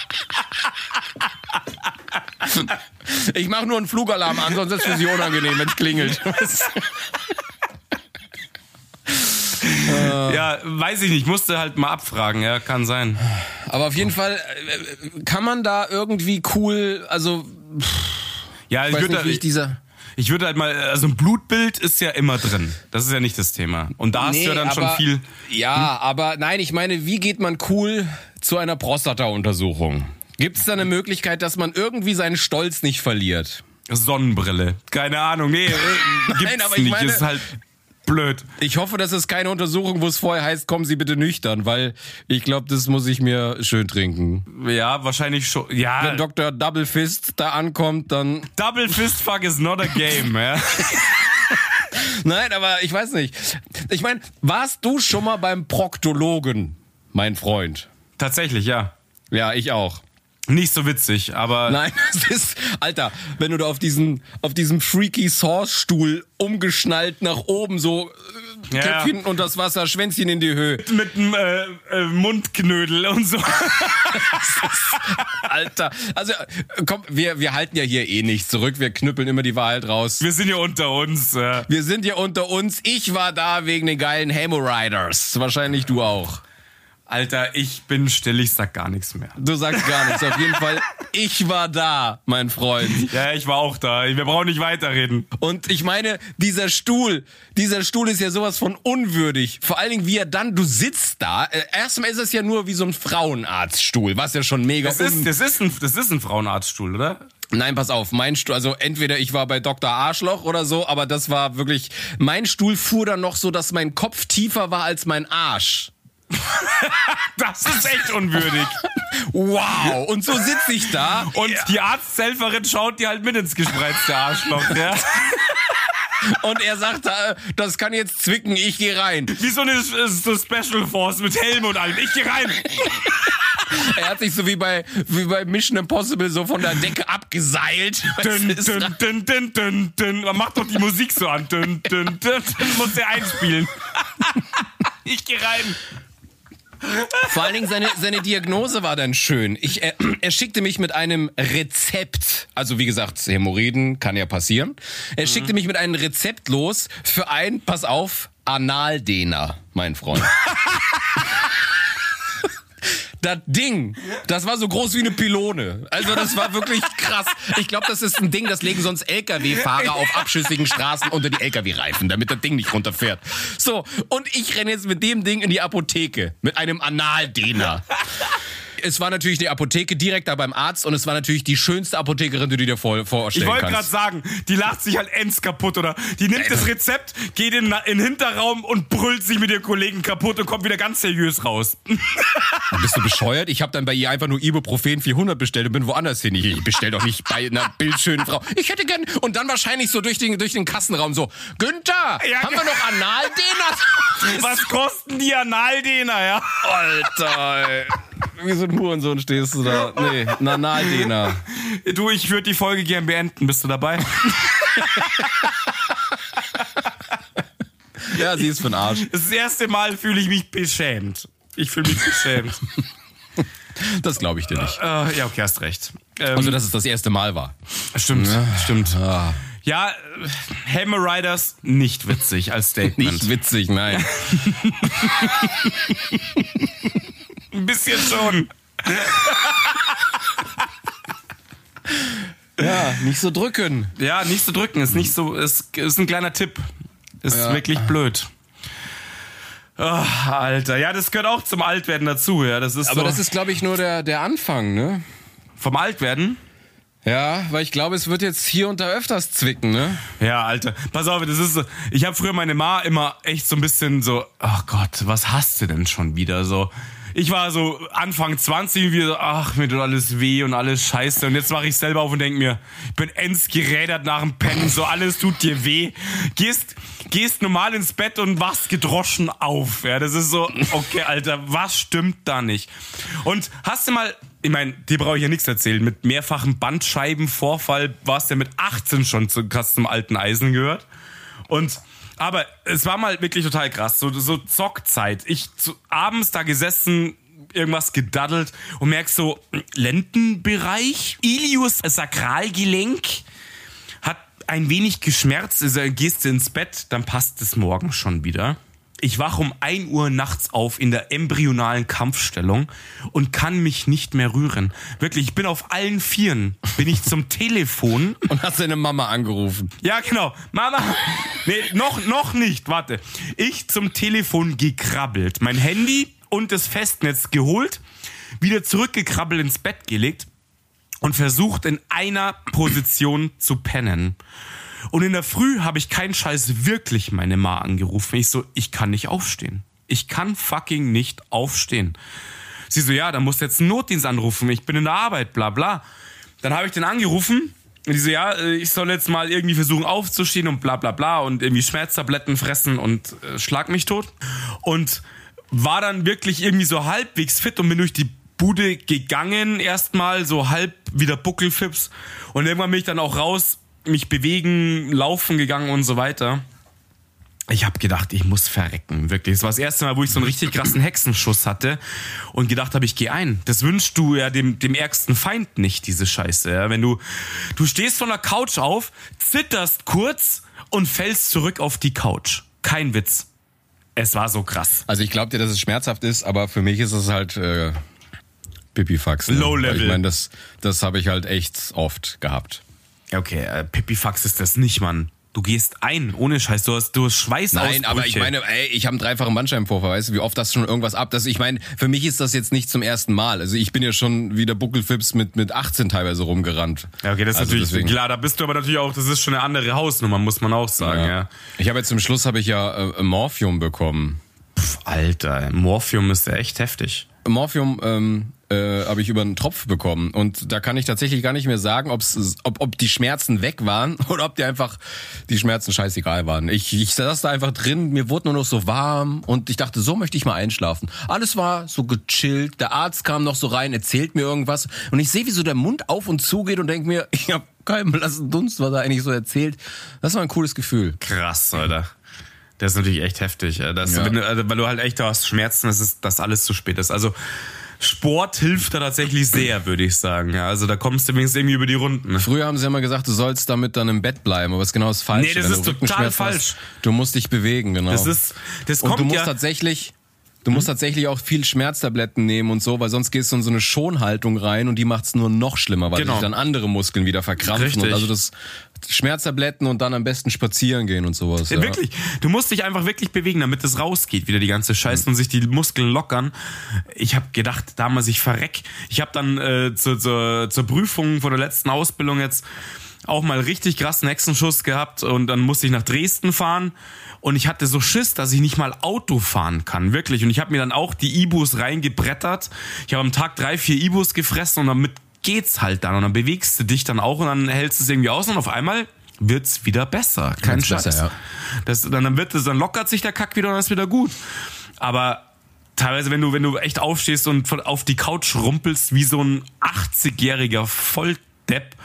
Ich mache nur einen Flugalarm an, sonst ist es für sie unangenehm, wenn es klingelt. Ja, weiß ich nicht, musste halt mal abfragen, ja, kann sein. Aber auf jeden Fall äh, kann man da irgendwie cool, also Ja, ich weiß würde nicht, ich dieser... ich würde halt mal, also ein Blutbild ist ja immer drin. Das ist ja nicht das Thema. Und da hast du ja dann schon aber- viel. Ja, aber nein, ich meine, wie geht man cool zu einer Prostata-Untersuchung? Gibt es da eine Möglichkeit, dass man irgendwie seinen Stolz nicht verliert? Sonnenbrille. Keine Ahnung. Nee, äh, gibt's Nein, aber ich nicht. meine- ist halt blöd. Ich hoffe, das ist keine Untersuchung, wo es vorher heißt, kommen Sie bitte nüchtern, weil ich glaube, das muss ich mir schön trinken. Ja, wahrscheinlich schon. Ja, Wenn Dr. Double Fist da ankommt, dann. Double Fist Fuck is not a game, ja. Nein, aber ich weiß nicht. Ich meine, warst du schon mal beim Proktologen, mein Freund? Tatsächlich, ja. Ja, ich auch. Nicht so witzig, aber Nein, das ist, Alter, wenn du da auf diesen, auf diesem freaky Sauce-Stuhl umgeschnallt nach oben so äh, Ja. Köpfchen und das Wasser, Schwänzchen in die Höhe. mit einem äh, äh, Mundknödel und so. Alter, also äh, komm, wir, wir halten ja hier eh nichts zurück, wir knüppeln immer die Wahrheit raus. Wir sind ja unter uns. Ja. Wir sind hier unter uns. Ich war da wegen den geilen Hemorrhoiders. Wahrscheinlich du auch. Alter, ich bin still, ich sag gar nichts mehr. Du sagst gar nichts. Auf jeden Fall, ich war da, mein Freund. Ja, ich war auch da. Wir brauchen nicht weiterreden. Und ich meine, dieser Stuhl, dieser Stuhl ist ja sowas von unwürdig. Vor allen Dingen, wie er dann, du sitzt da. Äh, Erstmal ist es ja nur wie so ein Frauenarztstuhl, was ja schon mega Das ist, das ist, ein, das ist ein Frauenarztstuhl, oder? Nein, pass auf, mein Stuhl, also entweder ich war bei Dr. Arschloch oder so, aber das war wirklich, mein Stuhl fuhr dann noch so, dass mein Kopf tiefer war als mein Arsch. Das ist echt unwürdig. Wow, und so sitze ich da. Und die Arzthelferin schaut dir halt mit ins gespreizte Arschloch, ja? Und er sagt, das kann jetzt zwicken, ich gehe rein. Wie so eine so Special Force mit Helm und allem. Ich geh rein. Er hat sich so wie bei, wie bei Mission Impossible so von der Decke abgeseilt. Dün, dün, dün, dün, dün, dün. Man macht doch die Musik so an. Dün, dün, dün. Das muss der einspielen. Ich geh rein. Vor allen Dingen seine, seine Diagnose war dann schön. Ich, er, er schickte mich mit einem Rezept. Also wie gesagt, Hämorrhoiden kann ja passieren. Er schickte mich mit einem Rezept los für ein, pass auf, Analdehner, mein Freund. Das Ding, das war so groß wie eine Pylone. Also das war wirklich krass. Ich glaube, das ist ein Ding, das legen sonst LKW-Fahrer auf abschüssigen Straßen unter die LKW-Reifen, damit das Ding nicht runterfährt. So, und ich renne jetzt mit dem Ding in die Apotheke, mit einem Analdehner. Es war natürlich die Apotheke direkt da beim Arzt und es war natürlich die schönste Apothekerin, die du dir vor, Ich vorstellen wollte gerade kannst. sagen, die lacht sich halt ends kaputt, oder? Die nimmt das Rezept, geht in, in den Hinterraum und brüllt sich mit ihren Kollegen kaputt und kommt wieder ganz seriös raus. Bist du bescheuert? Ich habe dann bei ihr einfach nur Ibuprofen 400 bestellt und bin woanders hin. Ich, ich bestell doch nicht bei einer bildschönen Frau. Ich hätte gern und dann wahrscheinlich so durch den durch den Kassenraum so Günther, Ja, haben wir noch Analdehner? Was kosten die Analdehner, ja? Alter, ey. Wie so ein Hurensohn stehst du da. Nee, ein Analdehner. Du, ich würde die Folge gern beenden. Bist du dabei? Ja, sie ist für den Arsch. Das erste Mal fühle ich mich beschämt. Ich fühle mich beschämt. Das glaube ich dir nicht. äh, ja, okay, hast recht. Ähm, Also, dass es das erste Mal war. stimmt, stimmt. Ja, äh, Hammer Riders nicht witzig als Statement. Nicht witzig, nein. Ein bisschen schon. Ja, nicht so drücken. Ja, nicht so drücken, ist nicht so, ist, ist ein kleiner Tipp. Ist Ja. wirklich blöd. Ah, Alter, ja, das gehört auch zum Altwerden dazu, ja. Das ist Aber so das ist, glaube ich, nur der, der Anfang, ne? vom Altwerden. Ja, weil ich glaube, es wird jetzt hier und da öfters zwicken, ne? Ja, Alter, pass auf, das ist so. Ich habe früher meine Ma immer echt so ein bisschen so, ach Gott, was hast du denn schon wieder so? Ich war so Anfang 20 wie so, ach, mir tut alles weh und alles scheiße. Und jetzt wache ich selber auf und denk mir, ich bin ends gerädert nach dem Pennen, so alles tut dir weh. Gehst, gehst normal ins Bett und wachst gedroschen auf. Ja, das ist so, okay, Alter, was stimmt da nicht? Und hast du mal, ich meine, dir brauche ich ja nichts erzählen, mit mehrfachem Bandscheibenvorfall warst du ja mit 18 schon zu krass zum alten Eisen gehört. Und aber es war mal wirklich total krass, so, so Zockzeit. Ich zu, abends da gesessen, irgendwas gedaddelt und merkst so, Lendenbereich, Ilius Sakralgelenk hat ein wenig geschmerzt, also gehst du ins Bett, dann passt es morgen schon wieder. Ich wache um 1 Uhr nachts auf in der embryonalen Kampfstellung und kann mich nicht mehr rühren. Wirklich, ich bin auf allen Vieren. Bin ich zum Telefon Und hast deine Mama angerufen. ja, genau. Mama. Nee, noch, noch nicht. Warte. Ich zum Telefon gekrabbelt. Mein Handy und das Festnetz geholt. Wieder zurückgekrabbelt ins Bett gelegt. und versucht in einer Position zu pennen. Und in der Früh habe ich keinen Scheiß wirklich meine Ma angerufen. Ich so, ich kann nicht aufstehen. Ich kann fucking nicht aufstehen. Sie so, ja, dann musst du jetzt einen Notdienst anrufen. Ich bin in der Arbeit, bla bla. Dann habe ich den angerufen. Und die so, ja, äh, ich soll jetzt mal irgendwie versuchen aufzustehen und bla bla bla und irgendwie Schmerztabletten fressen und äh, schlag mich tot. Und war dann wirklich irgendwie so halbwegs fit und bin durch die Bude gegangen, erstmal so halb wieder Buckelfips. Und irgendwann bin ich dann auch raus, mich bewegen, laufen gegangen und so weiter. Ich habe gedacht, ich muss verrecken, wirklich. Das war das erste Mal, wo ich so einen richtig krassen Hexenschuss hatte und gedacht habe, ich gehe ein. Das wünschst du ja dem, dem ärgsten Feind nicht, diese Scheiße. Ja? Wenn du, du stehst von der Couch auf, zitterst kurz und fällst zurück auf die Couch. Kein Witz. Es war so krass. Also ich glaube dir, dass es schmerzhaft ist, aber für mich ist es halt äh, Pipifax. Ne? Low level. Ich meine, das, das habe ich halt echt oft gehabt. Okay, äh, Pipifax ist das nicht, Mann. Du gehst ein, ohne Scheiß. Du hast, du hast Schweißausbrüche. Nein, aber ich meine, ey, ich habe einen dreifachen Bandscheibenvorfall, weißt du, wie oft das schon irgendwas ab. Das, ich meine, für mich ist das jetzt nicht zum ersten Mal. Also ich bin ja schon wieder Buckelfips mit, mit 18 teilweise rumgerannt. Ja, okay, das ist Also natürlich deswegen- klar. Da bist du aber natürlich auch, das ist schon eine andere Hausnummer, muss man auch sagen, ja. Ich habe jetzt zum Schluss habe ich ja äh, Morphium bekommen. Pff, Alter, Morphium ist ja echt heftig. Morphium ähm, äh, habe ich über einen Tropf bekommen und da kann ich tatsächlich gar nicht mehr sagen, ob's, ob, ob die Schmerzen weg waren oder ob die einfach die Schmerzen scheißegal waren. Ich, ich saß da einfach drin, mir wurde nur noch so warm und ich dachte, so möchte ich mal einschlafen. Alles war so gechillt, der Arzt kam noch so rein, erzählt mir irgendwas und ich sehe, wie so der Mund auf und zu geht und denk mir, ich habe keinen blassen Dunst, was er eigentlich so erzählt. Das war ein cooles Gefühl. Krass, Alter. Das ist natürlich echt heftig. ja. Das, Ja. wenn du, also, weil du halt echt hast Schmerzen, dass, es, dass alles zu spät ist. Also Sport hilft da tatsächlich sehr, würde ich sagen. Ja, also da kommst du wenigstens irgendwie über die Runden. Früher haben sie immer gesagt, du sollst damit dann im Bett bleiben, aber das ist genau das Falsche. Nee, das ist total falsch. Hast, du musst dich bewegen, genau. Das ist, das und kommt du musst ja. tatsächlich, du musst tatsächlich auch viel Schmerztabletten nehmen und so, weil sonst gehst du in so eine Schonhaltung rein und die macht's nur noch schlimmer, weil Genau. sich dann andere Muskeln wieder verkrampfen Richtig. und also das Schmerztabletten und dann am besten spazieren gehen und sowas. Ja, wirklich. Du musst dich einfach wirklich bewegen, damit es rausgeht, wieder die ganze Scheiße und sich die Muskeln lockern. Ich habe gedacht, damals ich verreck. Ich habe dann äh, zur, zur, zur Prüfung von der letzten Ausbildung jetzt auch mal richtig krassen Hexenschuss gehabt und dann musste ich nach Dresden fahren und ich hatte so Schiss, dass ich nicht mal Auto fahren kann, wirklich. Und ich habe mir dann auch die Ibus reingebrettert. Ich habe am Tag drei, vier Ibus gefressen und damit geht's halt dann und dann bewegst du dich dann auch und dann hältst du es irgendwie aus und auf einmal wird's wieder besser. Kein Scheiß. besser, ja. Das, dann, dann wird es, dann lockert sich der Kack wieder und dann ist wieder gut. Aber teilweise, wenn du, wenn du echt aufstehst und auf die Couch rumpelst wie so ein 80-jähriger Volldepp,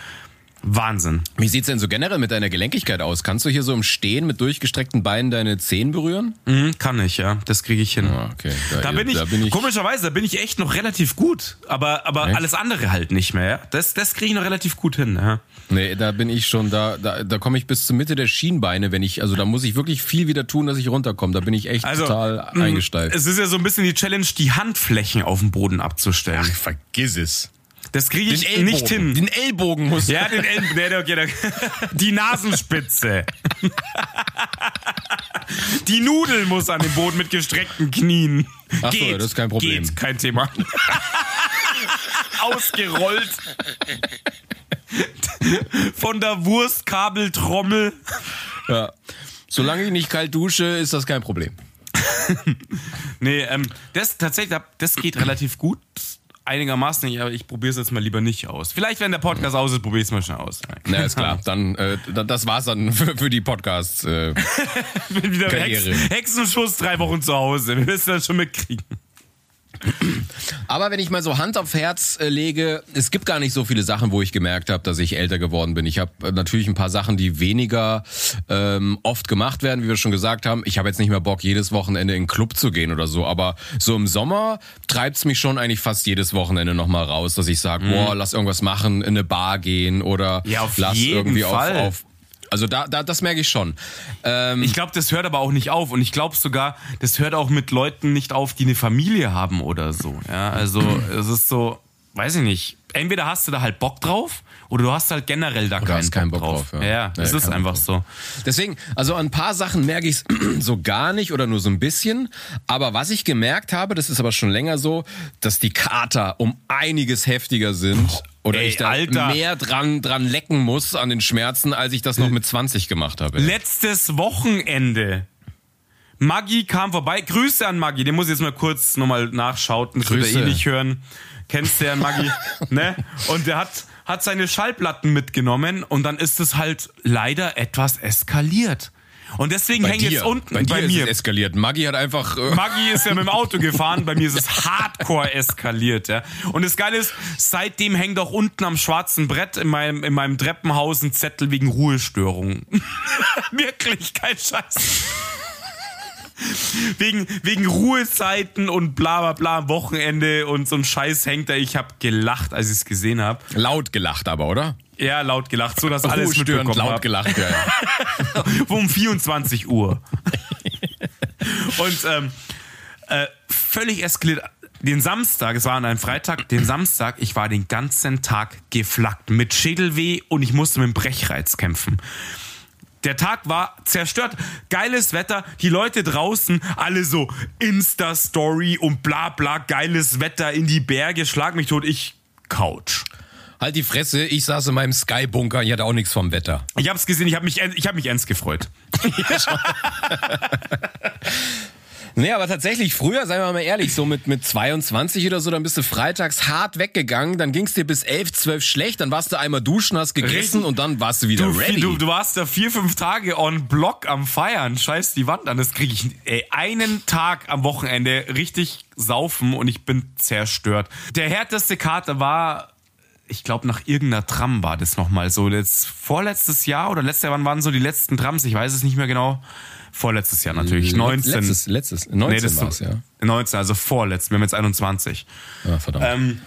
Wahnsinn. Wie sieht's denn so generell mit deiner Gelenkigkeit aus? Kannst du hier so im Stehen mit durchgestreckten Beinen deine Zehen berühren? Mhm, kann ich, ja. Das kriege ich hin. Ah, okay. Da, bin ich, da bin ich komischerweise, da bin ich echt noch relativ gut. Aber, aber Echt? alles andere halt nicht mehr. Ja? Das, das kriege ich noch relativ gut hin. Ja. Nee, da bin ich schon, da, da, da komme ich bis zur Mitte der Schienbeine, wenn ich, also da muss ich wirklich viel wieder tun, dass ich runterkomme. Da bin ich echt Also, total mh, eingesteift. Es ist ja so ein bisschen die Challenge, die Handflächen auf dem Boden abzustellen. vergiss es. Das kriege ich nicht hin. Den Ellbogen muss. Ja, den Elben, nee, okay, der, die Nasenspitze. Die Nudel muss an den Boden mit gestreckten Knien. Ach so, das ist kein Problem. Geht, kein Thema. Ausgerollt. Von der Wurstkabeltrommel. Ja. Solange ich nicht kalt dusche, ist das kein Problem. Nee, ähm, das tatsächlich, das geht relativ gut. Einigermaßen nicht, aber ich probiere es jetzt mal lieber nicht aus. Vielleicht, wenn der Podcast aus ist, probiere ich es mal schnell aus. Na, ist klar. Dann, äh, da- das war's dann für, für die Podcasts. Äh. bin wieder Karriere. Hex, Hexenschuss drei Wochen zu Hause. Wir müssen das schon mitkriegen. Aber wenn ich mal so Hand auf Herz äh, lege, es gibt gar nicht so viele Sachen, wo ich gemerkt habe, dass ich älter geworden bin. Ich habe äh, natürlich ein paar Sachen, die weniger ähm, oft gemacht werden, wie wir schon gesagt haben. Ich habe jetzt nicht mehr Bock, jedes Wochenende in den Club zu gehen oder so. Aber so im Sommer treibt's mich schon eigentlich fast jedes Wochenende nochmal raus, dass ich sage, boah, lass irgendwas machen, in eine Bar gehen oder Ja, lass irgendwie Fall. auf, auf also da, da, das merke ich schon. Ähm, Ich glaube, das hört aber auch nicht auf. Und ich glaube sogar, das hört auch mit Leuten nicht auf, die eine Familie haben oder so. Ja, also es ist so, weiß ich nicht, entweder hast du da halt Bock drauf oder du hast halt generell da keinen, keinen Bock, Bock drauf. drauf, ja, ja. das Ja, ist einfach so. Deswegen, also an ein paar Sachen merke ich es so gar nicht oder nur so ein bisschen. Aber was ich gemerkt habe, das ist aber schon länger so, dass die Kater um einiges heftiger sind. Oder ey, ich da Alter. mehr dran, dran lecken muss an den Schmerzen, als ich das noch mit 20 gemacht habe. Letztes Wochenende. Maggi kam vorbei. Grüße an Maggi. Den muss ich jetzt mal kurz nochmal nachschauten. Das wird er Grüße. eh nicht hören. Kennst du ja Maggi, ne? Und der hat, hat seine Schallplatten mitgenommen und dann ist es halt leider etwas eskaliert. Und deswegen hängt jetzt unten bei, bei ist mir. es eskaliert. Maggi hat einfach. Äh, Maggi ist ja mit dem Auto gefahren, bei mir ist es hardcore eskaliert, ja. Und das Geile ist, seitdem hängt auch unten am schwarzen Brett in meinem, in meinem Treppenhaus ein Zettel wegen Ruhestörung. Wirklich, kein Scheiß. wegen, wegen Ruhezeiten und bla bla bla am Wochenende und so ein Scheiß hängt da. Ich habe gelacht, als ich es gesehen habe. laut gelacht aber, oder? Ja, laut gelacht, so dass alles Ruhestörend mitbekommen laut hab. gelacht, ja, ja. um 24 Uhr. Und ähm, äh, völlig eskaliert. Den Samstag, es war an einem Freitag, den Samstag, ich war den ganzen Tag geflackt mit Schädelweh und ich musste mit dem Brechreiz kämpfen. Der Tag war zerstört. Geiles Wetter, die Leute draußen, alle so Insta-Story und bla bla, geiles Wetter in die Berge, schlag mich tot, ich Couch. Halt die Fresse, ich saß in meinem Sky-Bunker, ich hatte auch nichts vom Wetter. Ich hab's gesehen, ich hab mich, ich hab mich ends gefreut. Nee, aber tatsächlich, früher, seien wir mal ehrlich, so mit, mit 22 oder so, dann bist du freitags hart weggegangen, dann ging's dir bis 11, 12 schlecht, dann warst du einmal duschen, hast gegessen Richtig. und dann warst du wieder Du, ready. du, du warst da vier, fünf Tage on Block am Feiern. Scheiß die Wand an. Das kriege ich ey, einen Tag am Wochenende richtig saufen und ich bin zerstört. Der härteste Kater war, ich glaube, nach irgendeiner Tram war das nochmal so. Das vorletztes Jahr oder letztes Jahr, wann waren so die letzten Trams? Ich weiß es nicht mehr genau. Vorletztes Jahr natürlich. 19. Letztes, letztes, 19 das war's, ja. 19, also vorletzt. Wir haben jetzt 21. ja. Verdammt. Ähm,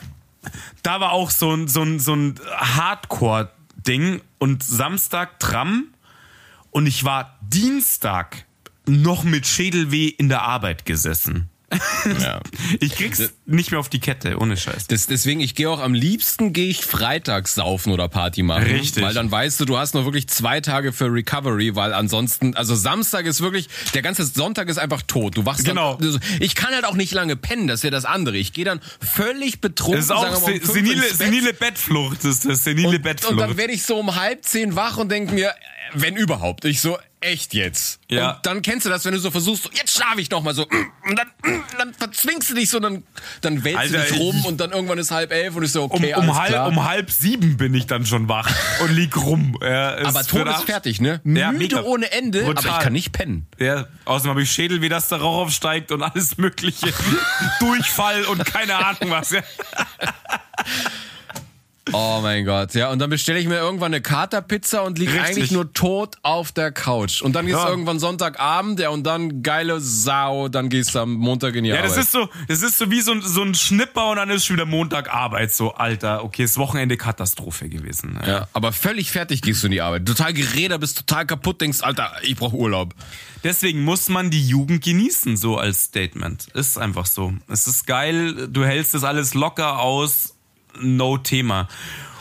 da war auch so ein, so ein, so ein Hardcore-Ding und Samstag Tram und ich war Dienstag noch mit Schädelweh in der Arbeit gesessen. Ja. Ich krieg's nicht mehr auf die Kette, ohne Scheiß. Das, deswegen, ich gehe auch am liebsten, gehe ich freitags saufen oder Party machen. Richtig. Weil dann weißt du, du hast noch wirklich zwei Tage für Recovery, weil ansonsten, also Samstag ist wirklich, der ganze Sonntag ist einfach tot. Du wachst Genau. dann, ich kann halt auch nicht lange pennen, das ist ja das andere. Ich gehe dann völlig betrunken, Das ist auch sagen um senile, Bett. senile Bettflucht. Das ist das senile und, und Bettflucht. dann werde ich so um halb zehn wach und denk mir, wenn überhaupt, ich so, echt jetzt. Ja. Und dann kennst du das, wenn du so versuchst, jetzt schlafe ich noch mal so, und dann, dann verzwingst du dich so, dann, dann wälzt Alter, du dich rum und dann irgendwann ist halb elf und ich so, um, okay, um, alles halb, klar. um halb sieben bin ich dann schon wach und lieg rum. Ja, aber tot ist fertig, ne? Ja, Müde mega. ohne Ende, aber Brutal. ich kann nicht pennen. Ja, außerdem habe ich Schädel, wie das der Rauch aufsteigt und alles mögliche. Durchfall und keine Ahnung was. Ja. Oh mein Gott, ja. Und dann bestelle ich mir irgendwann eine Katerpizza und liege eigentlich nur tot auf der Couch. Und dann ist Ja. irgendwann Sonntagabend, ja, und dann geile Sau, dann gehst du am Montag in die Ja, Arbeit. das ist so, das ist so wie so ein, so ein Schnipper und dann ist schon wieder Montag Arbeit. So, Alter, okay, ist Wochenende Katastrophe gewesen. Ja. Ja, aber völlig fertig gehst du in die Arbeit. Total geräder, bist total kaputt, denkst, Alter, ich brauche Urlaub. Deswegen muss man die Jugend genießen, so als Statement. Ist einfach so. Es ist geil, du hältst das alles locker aus, no Thema.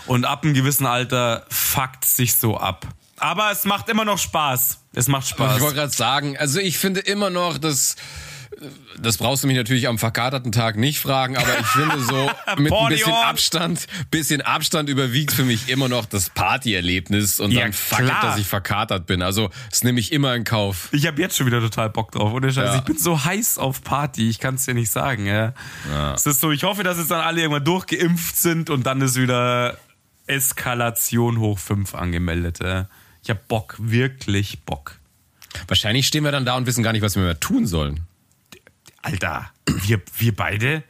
Und ab einem gewissen Alter fuckt sich so ab. Aber es macht immer noch Spaß. Es macht Spaß. Ich wollte gerade sagen, also ich finde immer noch, dass das brauchst du mich natürlich am verkaterten Tag nicht fragen, aber ich finde so mit ein bisschen. Abstand, bisschen Abstand überwiegt für mich immer noch das Partyerlebnis und Ja, dann fuck it, dass ich verkatert bin. Also das nehme ich immer in Kauf. Ich habe jetzt schon wieder total Bock drauf. Ohne Scheiß. Ja. Ich bin so heiß auf Party. Ich kann es dir nicht sagen. Ja. Es ist so, ich hoffe, dass jetzt dann alle irgendwann durchgeimpft sind und dann ist wieder Eskalation hoch 5 angemeldet. Ja. Ich habe Bock, wirklich Bock. Wahrscheinlich stehen wir dann da und wissen gar nicht, was wir mehr tun sollen. Alter, wir, wir beide.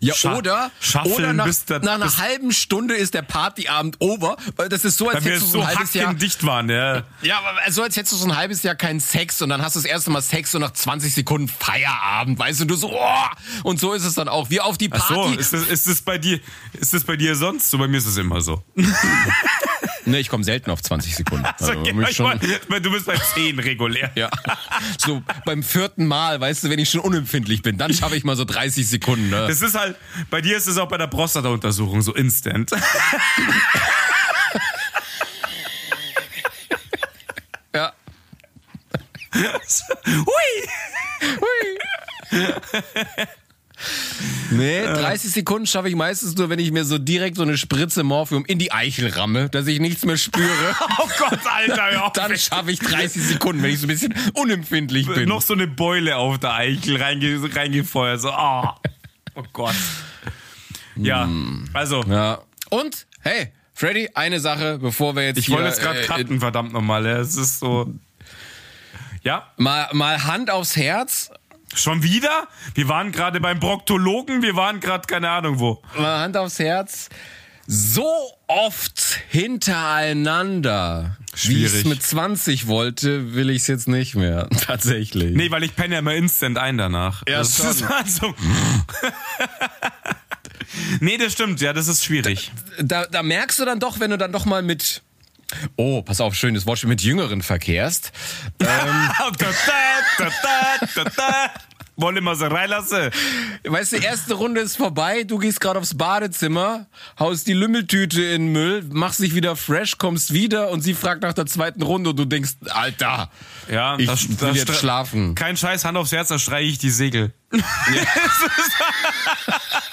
Ja, Scha- oder, schaffeln oder nach, bis der- nach einer bis- halben Stunde ist der Partyabend over, weil das ist so, als hättest du so ein halbes Jahr... hackendicht waren, ja. Ja, aber so als hättest du so ein halbes Jahr keinen Sex und dann hast du das erste Mal Sex und nach 20 Sekunden Feierabend, weißt du, du so, oh! und so ist es dann auch. Wir auf die Ach Party. so, ist das, ist das bei dir, ist das bei dir sonst so? Bei mir ist es immer so. Ne, ich komme selten auf 20 Sekunden. Also, Okay, mich ich schon, mein, du bist bei 10 regulär. ja. So beim vierten Mal, weißt du, wenn ich schon unempfindlich bin, dann schaffe ich mal so 30 Sekunden. Ne? Das ist halt, bei dir ist es auch bei der Prostata-Untersuchung so instant. Ja. Hui! Nee, 30 Sekunden schaffe ich meistens nur, wenn ich mir so direkt so eine Spritze Morphium in die Eichel ramme, dass ich nichts mehr spüre. Oh Gott, Alter, ja. Dann schaffe ich 30 Sekunden, wenn ich so ein bisschen unempfindlich bin. noch so eine Beule auf der Eichel reinge reingefeuert. So, oh, oh Gott. Ja, also, Ja. Und, hey, Freddy, eine Sache, bevor wir jetzt ich wollte jetzt gerade äh, cutten, verdammt nochmal. Es ist so. Ja, mal, mal Hand aufs Herz, schon wieder? Wir waren gerade beim Proktologen, wir waren gerade keine Ahnung wo. mal Hand aufs Herz. So oft hintereinander, wie ich es Schwierig. mit 20 wollte, will ich es jetzt nicht mehr. Tatsächlich. Nee, weil ich penne ja immer instant ein danach. Ja, das schon. ist also. nee, das stimmt, ja, das ist schwierig. da, da merkst du dann doch, wenn du dann doch mal mit Oh, pass auf, schönes Wort, mit Jüngeren verkehrst. da. Wollen wir sie reinlassen? Weißt du, die erste Runde ist vorbei, du gehst gerade aufs Badezimmer, haust die Lümmeltüte in den Müll, machst dich wieder fresh, kommst wieder und sie fragt nach der zweiten Runde und du denkst, Alter, Ja, ich das- will das jetzt schlafen. Kein Scheiß, Hand aufs Herz, da streiche ich die Segel.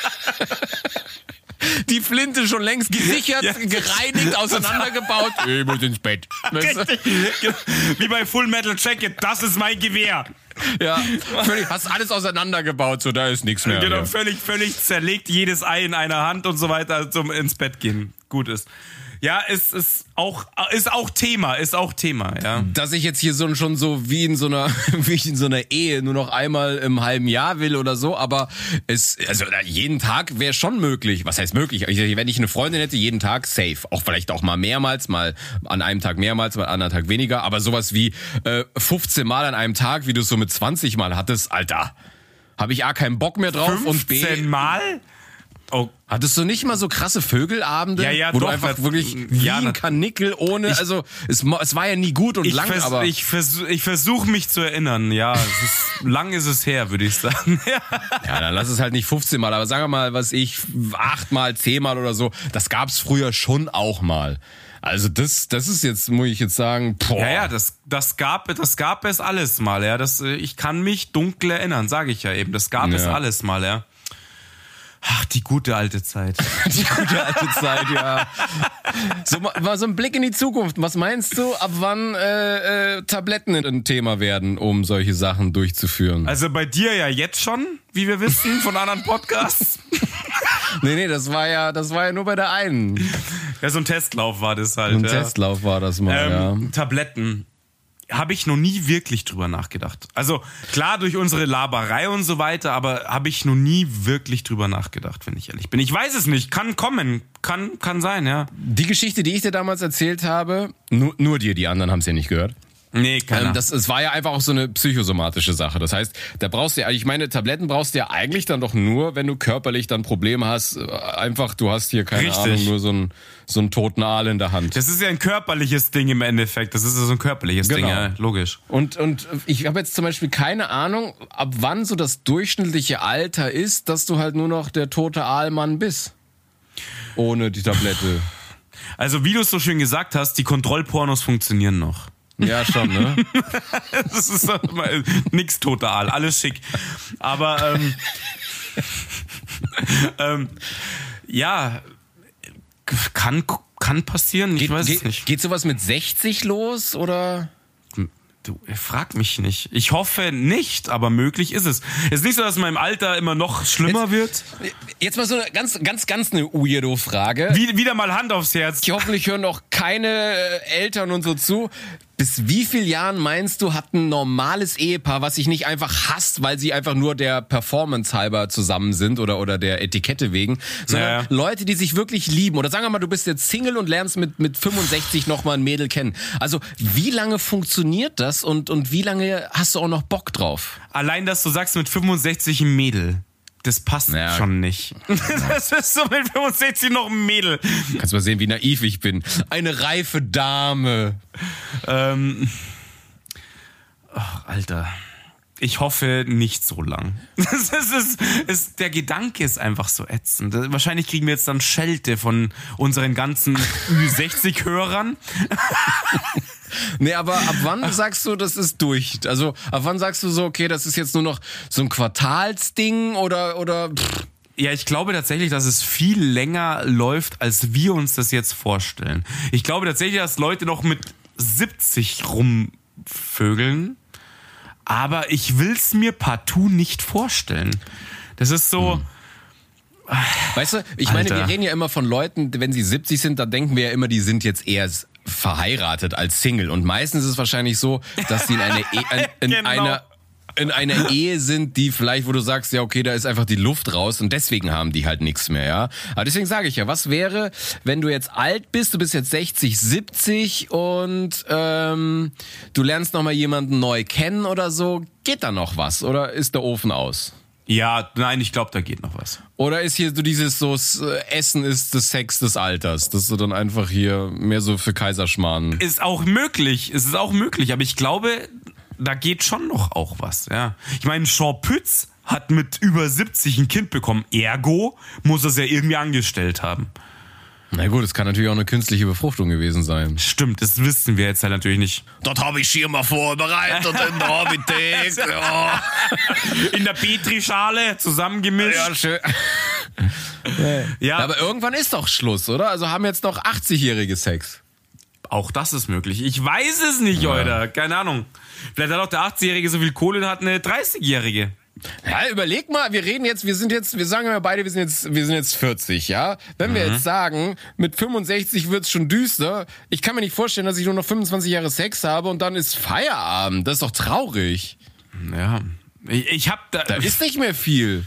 Die Flinte schon längst gesichert, Ja. gereinigt, auseinandergebaut. Ich muss ins Bett. Du? Wie bei Full Metal Jacket, das ist mein Gewehr. Ja, völlig, hast alles auseinandergebaut, so da ist nichts mehr. Genau, Ja. völlig, völlig zerlegt, jedes Ei in einer Hand und so weiter zum ins Bett gehen. Gut ist. Ja, ist, ist auch, ist auch Thema, ist auch Thema, ja. dass ich jetzt hier so schon so wie in so einer wie ich in so einer Ehe nur noch einmal im halben Jahr will oder so, aber es also jeden Tag wäre schon möglich. Was heißt möglich? Ich- Wenn ich eine Freundin hätte, jeden Tag safe, auch vielleicht auch mal mehrmals, mal an einem Tag mehrmals, mal an einem Tag weniger, aber sowas wie äh, 15 Mal an einem Tag, wie du es so mit 20 Mal hattest, Alter. Habe ich A keinen Bock mehr drauf und B 15 Mal? Oh, Hattest du nicht mal so krasse Vögelabende, Ja, ja, wo du doch, einfach das- wirklich wie ja, ein Kanickel ohne, also es, es war ja nie gut und ich, lang, vers aber ich, vers ich versuche mich zu erinnern, ja. Es ist, lang ist es her, würde ich sagen. ja. Dann lass es halt nicht 15 Mal, aber sagen wir mal, was ich, achtmal, zehnmal oder so, das gab's früher schon auch mal. Also das, das ist jetzt, muss ich jetzt sagen, boah. Ja, ja, das, das, gab, das gab es alles mal, ja. Das, äh, ich kann mich dunkel erinnern, sage ich ja eben. Das gab es Ja. alles mal, ja. Ach, die gute alte Zeit. die gute alte Zeit, ja. So, mal, so ein Blick in die Zukunft. Was meinst du, ab wann äh, äh, Tabletten ein Thema werden, um solche Sachen durchzuführen? Also bei dir ja jetzt schon, wie wir wissen, von anderen Podcasts. nee, nee, das war ja, das war ja nur bei der einen. Ja, so ein Testlauf war das halt. Ein ja. Testlauf war das mal, Ähm, Tabletten. Habe ich noch nie wirklich drüber nachgedacht. Also klar durch unsere Laberei und so weiter, aber habe ich noch nie wirklich drüber nachgedacht, wenn ich ehrlich bin. Ich weiß es nicht, kann kommen, kann kann sein, ja. Die Geschichte, die ich dir damals erzählt habe, nur, nur dir, die anderen haben es ja nicht gehört. Nee, keiner. Ähm, das, es war ja einfach auch so eine psychosomatische Sache. Das heißt, da brauchst du ja, ich meine, Tabletten brauchst du ja eigentlich dann doch nur, wenn du körperlich dann Probleme hast. Äh, Einfach, du hast hier keine Richtig. Ahnung, nur so einen so einen toten Aal in der Hand. das ist ja ein körperliches Ding im Endeffekt. Das ist ja so ein körperliches Genau. Ding, ja, logisch. Und, und ich habe jetzt zum Beispiel keine Ahnung, ab wann so das durchschnittliche Alter ist, dass du halt nur noch der tote Aalmann bist. Ohne die Tablette. Also wie du es so schön gesagt hast, die Kontrollpornos funktionieren noch. Ja, schon, ne? Das ist doch mal nix total, alles schick. Aber ähm, ähm, ja, kann kann passieren. Ich weiß es geht, nicht. geht sowas mit 60 los oder? Du, frag mich nicht. Ich hoffe nicht, aber möglich ist es. Ist nicht so, dass mein Alter immer noch schlimmer wird. Jetzt mal so eine ganz, ganz, ganz eine weirdo Frage. Wie, wieder mal Hand aufs Herz. Ich hoffentlich hören noch keine äh, Eltern und so zu. Bis wie viel Jahren meinst du, hat ein normales Ehepaar, was sich nicht einfach hasst, weil sie einfach nur der Performance halber zusammen sind oder, oder der Etikette wegen, sondern Ja. Leute, die sich wirklich lieben. Oder sagen wir mal, du bist jetzt Single und lernst mit, mit 65 nochmal ein Mädel kennen. Also, wie lange funktioniert das und, und wie lange hast du auch noch Bock drauf? Allein, dass du sagst mit 65 ein Mädel. Das passt Ja. schon nicht. Das ist so mit 65 noch ein Mädel. Kannst mal sehen, wie naiv ich bin. Eine reife Dame. Ähm, ach, Alter. Ich hoffe nicht so lang. Das ist, ist, ist, der Gedanke ist einfach so ätzend. Wahrscheinlich kriegen wir jetzt dann Schelte von unseren ganzen Ü60-Hörern. Nee, aber ab wann sagst du, das ist durch? Also, ab wann sagst du so, okay, das ist jetzt nur noch so ein Quartalsding oder, oder, pff, Ja, ich glaube tatsächlich, dass es viel länger läuft, als wir uns das jetzt vorstellen. Ich glaube tatsächlich, dass Leute noch mit 70 rumvögeln, aber ich will's mir partout nicht vorstellen. Das ist so, Weißt du, ich meine, Alter. wir reden ja immer von Leuten, wenn sie 70 sind, dann denken wir ja immer, die sind jetzt eher verheiratet als Single. Und meistens ist es wahrscheinlich so, dass sie in, eine e in, in Genau. einer in einer Ehe sind, die vielleicht, wo du sagst, ja, okay, da ist einfach die Luft raus und deswegen haben die halt nichts mehr, ja. Aber deswegen sage ich ja, was wäre, wenn du jetzt alt bist, du bist jetzt 60, 70 und ähm, du lernst nochmal jemanden neu kennen oder so, geht da noch was oder ist der Ofen aus? ja, nein, ich glaube, da geht noch was. Oder ist hier so dieses so äh, Essen ist das Sex des Alters, dass du dann einfach hier mehr so für Kaiserschmarrn. Ist auch möglich, es ist auch möglich, aber ich glaube, da geht schon noch auch was, ja. Ich meine, Jean Pütz hat mit über 70 ein Kind bekommen, ergo muss er es ja irgendwie angestellt haben. Na gut, es kann natürlich auch eine künstliche Befruchtung gewesen sein. Stimmt, das wissen wir jetzt halt natürlich nicht. Dort habe ich hier mal vorbereitet in der Apotheke. Ja, In der Petrischale zusammengemischt. ja, schön. Ja, Aber irgendwann ist doch Schluss, oder? Also haben jetzt noch 80-jährige Sex. Auch das ist möglich. Ich weiß es nicht, Alter. Keine Ahnung. Vielleicht hat auch der 80-Jährige so viel Kohle und hat eine 30-Jährige. Ja, überleg mal, wir reden jetzt, wir sind jetzt, wir sagen ja beide, wir sind jetzt, wir sind jetzt 40, ja? Wenn wir jetzt sagen, mit 65 wird's schon düster, ich kann mir nicht vorstellen, dass ich nur noch 25 Jahre Sex habe und dann ist Feierabend. Das ist doch traurig. Ja. Ich, ich hab da. Da ist nicht mehr viel.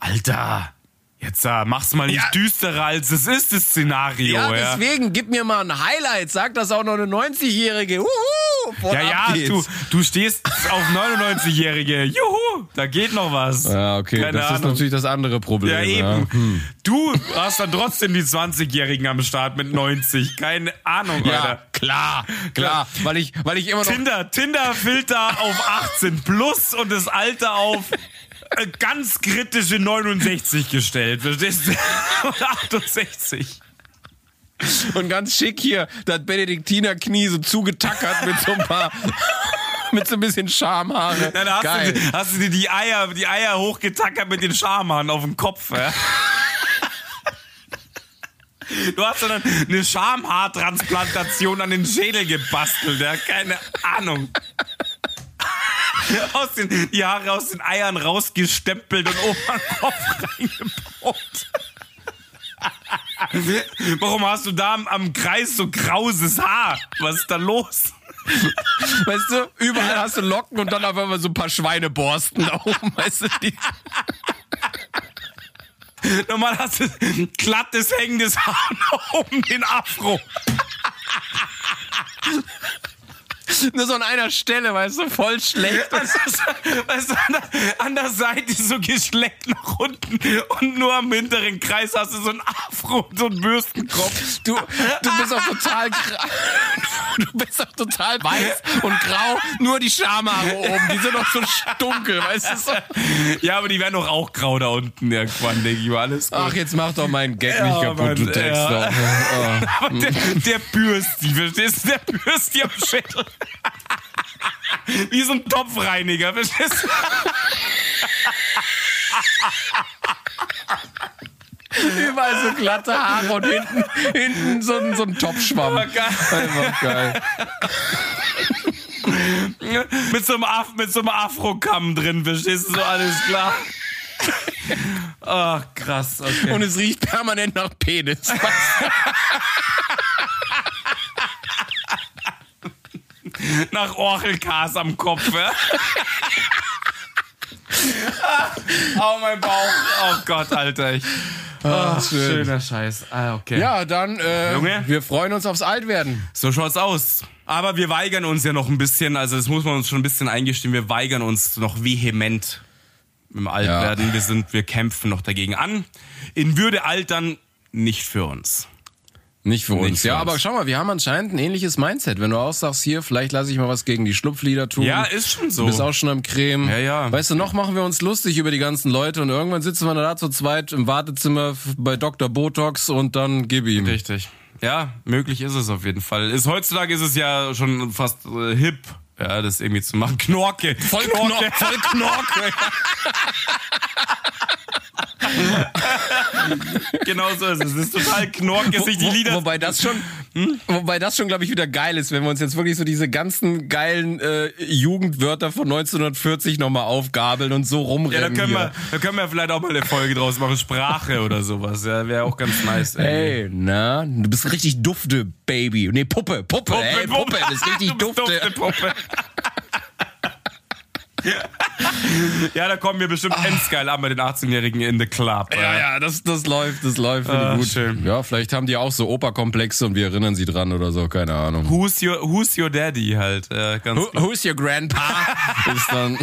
Alter. Jetzt äh, mach's mal nicht Ja. düsterer, als es ist, das Szenario, Ja, ja. deswegen, gib mir mal ein Highlight. Sag das auch noch eine 90-Jährige. Uhu, Ja, ja, du, du stehst auf 99-Jährige. Juhu, da geht noch was. Ja, okay, Keine das ist Ahnung. natürlich das andere Problem. Ja, eben. Du hast dann trotzdem die 20-Jährigen am Start mit 90. Keine Ahnung, Ja, Alter. klar, klar. Weil ich, weil ich immer noch. Tinder, Tinder-Filter auf 18 plus und das Alter auf ganz kritische 69 gestellt. Verstehst du? Oder 68. Und ganz schick hier, das Benediktiner Knie so zugetackert mit so ein paar. mit so ein bisschen Schamhaare. Dann hast, Geil. du, hast du dir die Eier, die Eier hochgetackert mit den Schamhaaren auf dem Kopf. Ja? Du hast dann eine Schamhaartransplantation an den Schädel gebastelt, ja? Keine Ahnung. Aus den, die Haare aus den Eiern rausgestempelt und oben am Kopf reingebaut. Warum hast du da am, Kreis so krauses Haar? Was ist da los? Weißt du, überall hast du Locken und dann auf einmal so ein paar Schweineborsten da oben. Weißt du, die. Normal hast du glattes, hängendes Haar um den Afro. Nur so an einer Stelle, weißt du, voll schlecht. Weißt du, weißt du, an, der, an der Seite so geschleckt nach unten und nur am hinteren Kreis hast du so ein Afro und so einen Bürstenkopf. Du, du bist auch total Du bist auch total weiß und grau, nur die Schamhaare oben, die sind noch so dunkel, weißt du? So. Ja, aber die werden doch auch grau da unten irgendwann, denke ich mal. Alles gut. Ach, jetzt mach doch meinen Gag Ja, nicht kaputt, du Mann, Drecksau. ja. Oh. Aber der, der Bürsti, verstehst du? Der Bürsti am Schädel. Wie so ein Topfreiniger, verstehst du? Überall so glatte Haare und hinten, hinten so, ein- so ein Topfschwamm. Geil. Einfach geil. mit so einem, Af mit so einem Afrokamm drin, verstehst du? So alles klar. Ach, krass, okay. Und es riecht permanent nach Penis. nach Orchelkas am Kopf, ja? oh, mein Bauch. Oh Gott, Alter. Ich, oh, schön. Schöner Scheiß. Ah, okay. Ja, dann, äh, Junge. wir freuen uns aufs Altwerden. So schaut's aus. Aber wir weigern uns ja noch ein bisschen, also das muss man uns schon ein bisschen eingestehen, wir weigern uns noch vehement im Altwerden. Wir sind, wir kämpfen noch dagegen an. In Würde altern nicht für uns. Nicht für uns. Nicht für ja, uns. aber schau mal, wir haben anscheinend ein ähnliches Mindset. Wenn du auch sagst, hier, vielleicht lasse ich mal was gegen die Schlupflieder tun. Ja, ist schon so. Du bist auch schon am Creme. Ja, ja. Weißt du, noch machen wir uns lustig über die ganzen Leute und irgendwann sitzen wir da zu zweit im Wartezimmer bei Dr. Botox und dann gib ihm. Richtig. Ja, möglich ist es auf jeden Fall. Ist, heutzutage ist es ja schon fast äh, hip, ja, das irgendwie zu machen. Knorke. Voll Knorke. Knork, voll Knork. genau so ist es. Es ist total knorke, sich die Wo- Lieder... Wobei das schon, wobei das schon, glaube ich, wieder geil ist, wenn wir uns jetzt wirklich so diese ganzen geilen äh, Jugendwörter von 1940 nochmal aufgabeln und so ja, da rumrennen. können, wir, hier. da können wir vielleicht auch mal eine Folge draus machen. Sprache oder sowas. Ja, wäre auch ganz nice. ey. Na, du bist richtig dufte, Baby. Nee, Puppe, Puppe, Puppe, ey, Puppe, du bist richtig Du bist dufte. Puppe. ja, da kommen wir bestimmt endgeil an bei den 18-Jährigen in the Club. Ja, ja, das, das läuft, das läuft, finde Ah, gut. schön. Ja, vielleicht haben die auch so Operkomplexe und wir erinnern sie dran oder so, keine Ahnung. Who's your, who's your daddy halt? Ja, ganz Who, who's your grandpa? ist dann.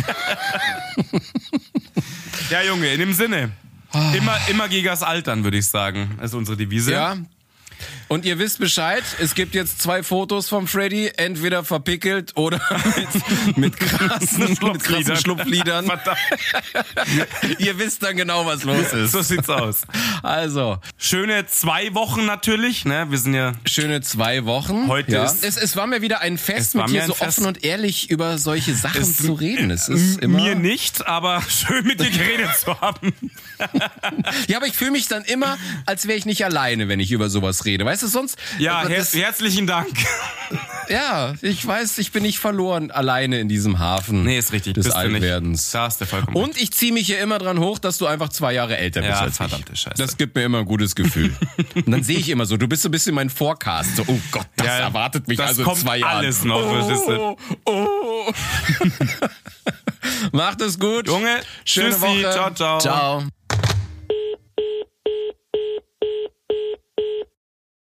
ja Junge, in dem Sinne. Immer, immer gegen das Altern, würde ich sagen. ist unsere Devise. Ja. Und ihr wisst Bescheid, es gibt jetzt zwei Fotos vom Freddy, entweder verpickelt oder mit, mit krassen, mit krassen Schlupfliedern. Ihr wisst dann genau, was los ist. So sieht's aus. Also, Schöne zwei Wochen natürlich, ne? Wir sind ja. schöne zwei Wochen. Heute ja. ist- es, es war mir wieder ein Es Fest, mit dir so Fest. offen und ehrlich über solche Sachen Es- zu reden. Es ist immer. Mir nicht, aber schön mit dir geredet zu haben. Ja, aber ich fühle mich dann immer, als wäre ich nicht alleine, wenn ich über sowas rede. Weißt du, sonst. Ja, her das, herzlichen Dank. ja, ich weiß, ich bin nicht verloren alleine in diesem Hafen Nee, ist richtig. des bist du nicht. Altwerdens. Da hast du vollkommen Und ich ziehe mich hier immer dran hoch, dass du einfach zwei Jahre älter bist Ja, als verdammte ich. Scheiße. Das gibt mir immer ein gutes Gefühl. Und dann sehe ich immer so, du bist so ein bisschen mein Forecast. So, oh Gott, das Ja, erwartet mich das also kommt zwei Jahren. alles noch? Oh, oh. Macht es gut. Junge, Schöne tschüssi, Woche. ciao, ciao. Ciao.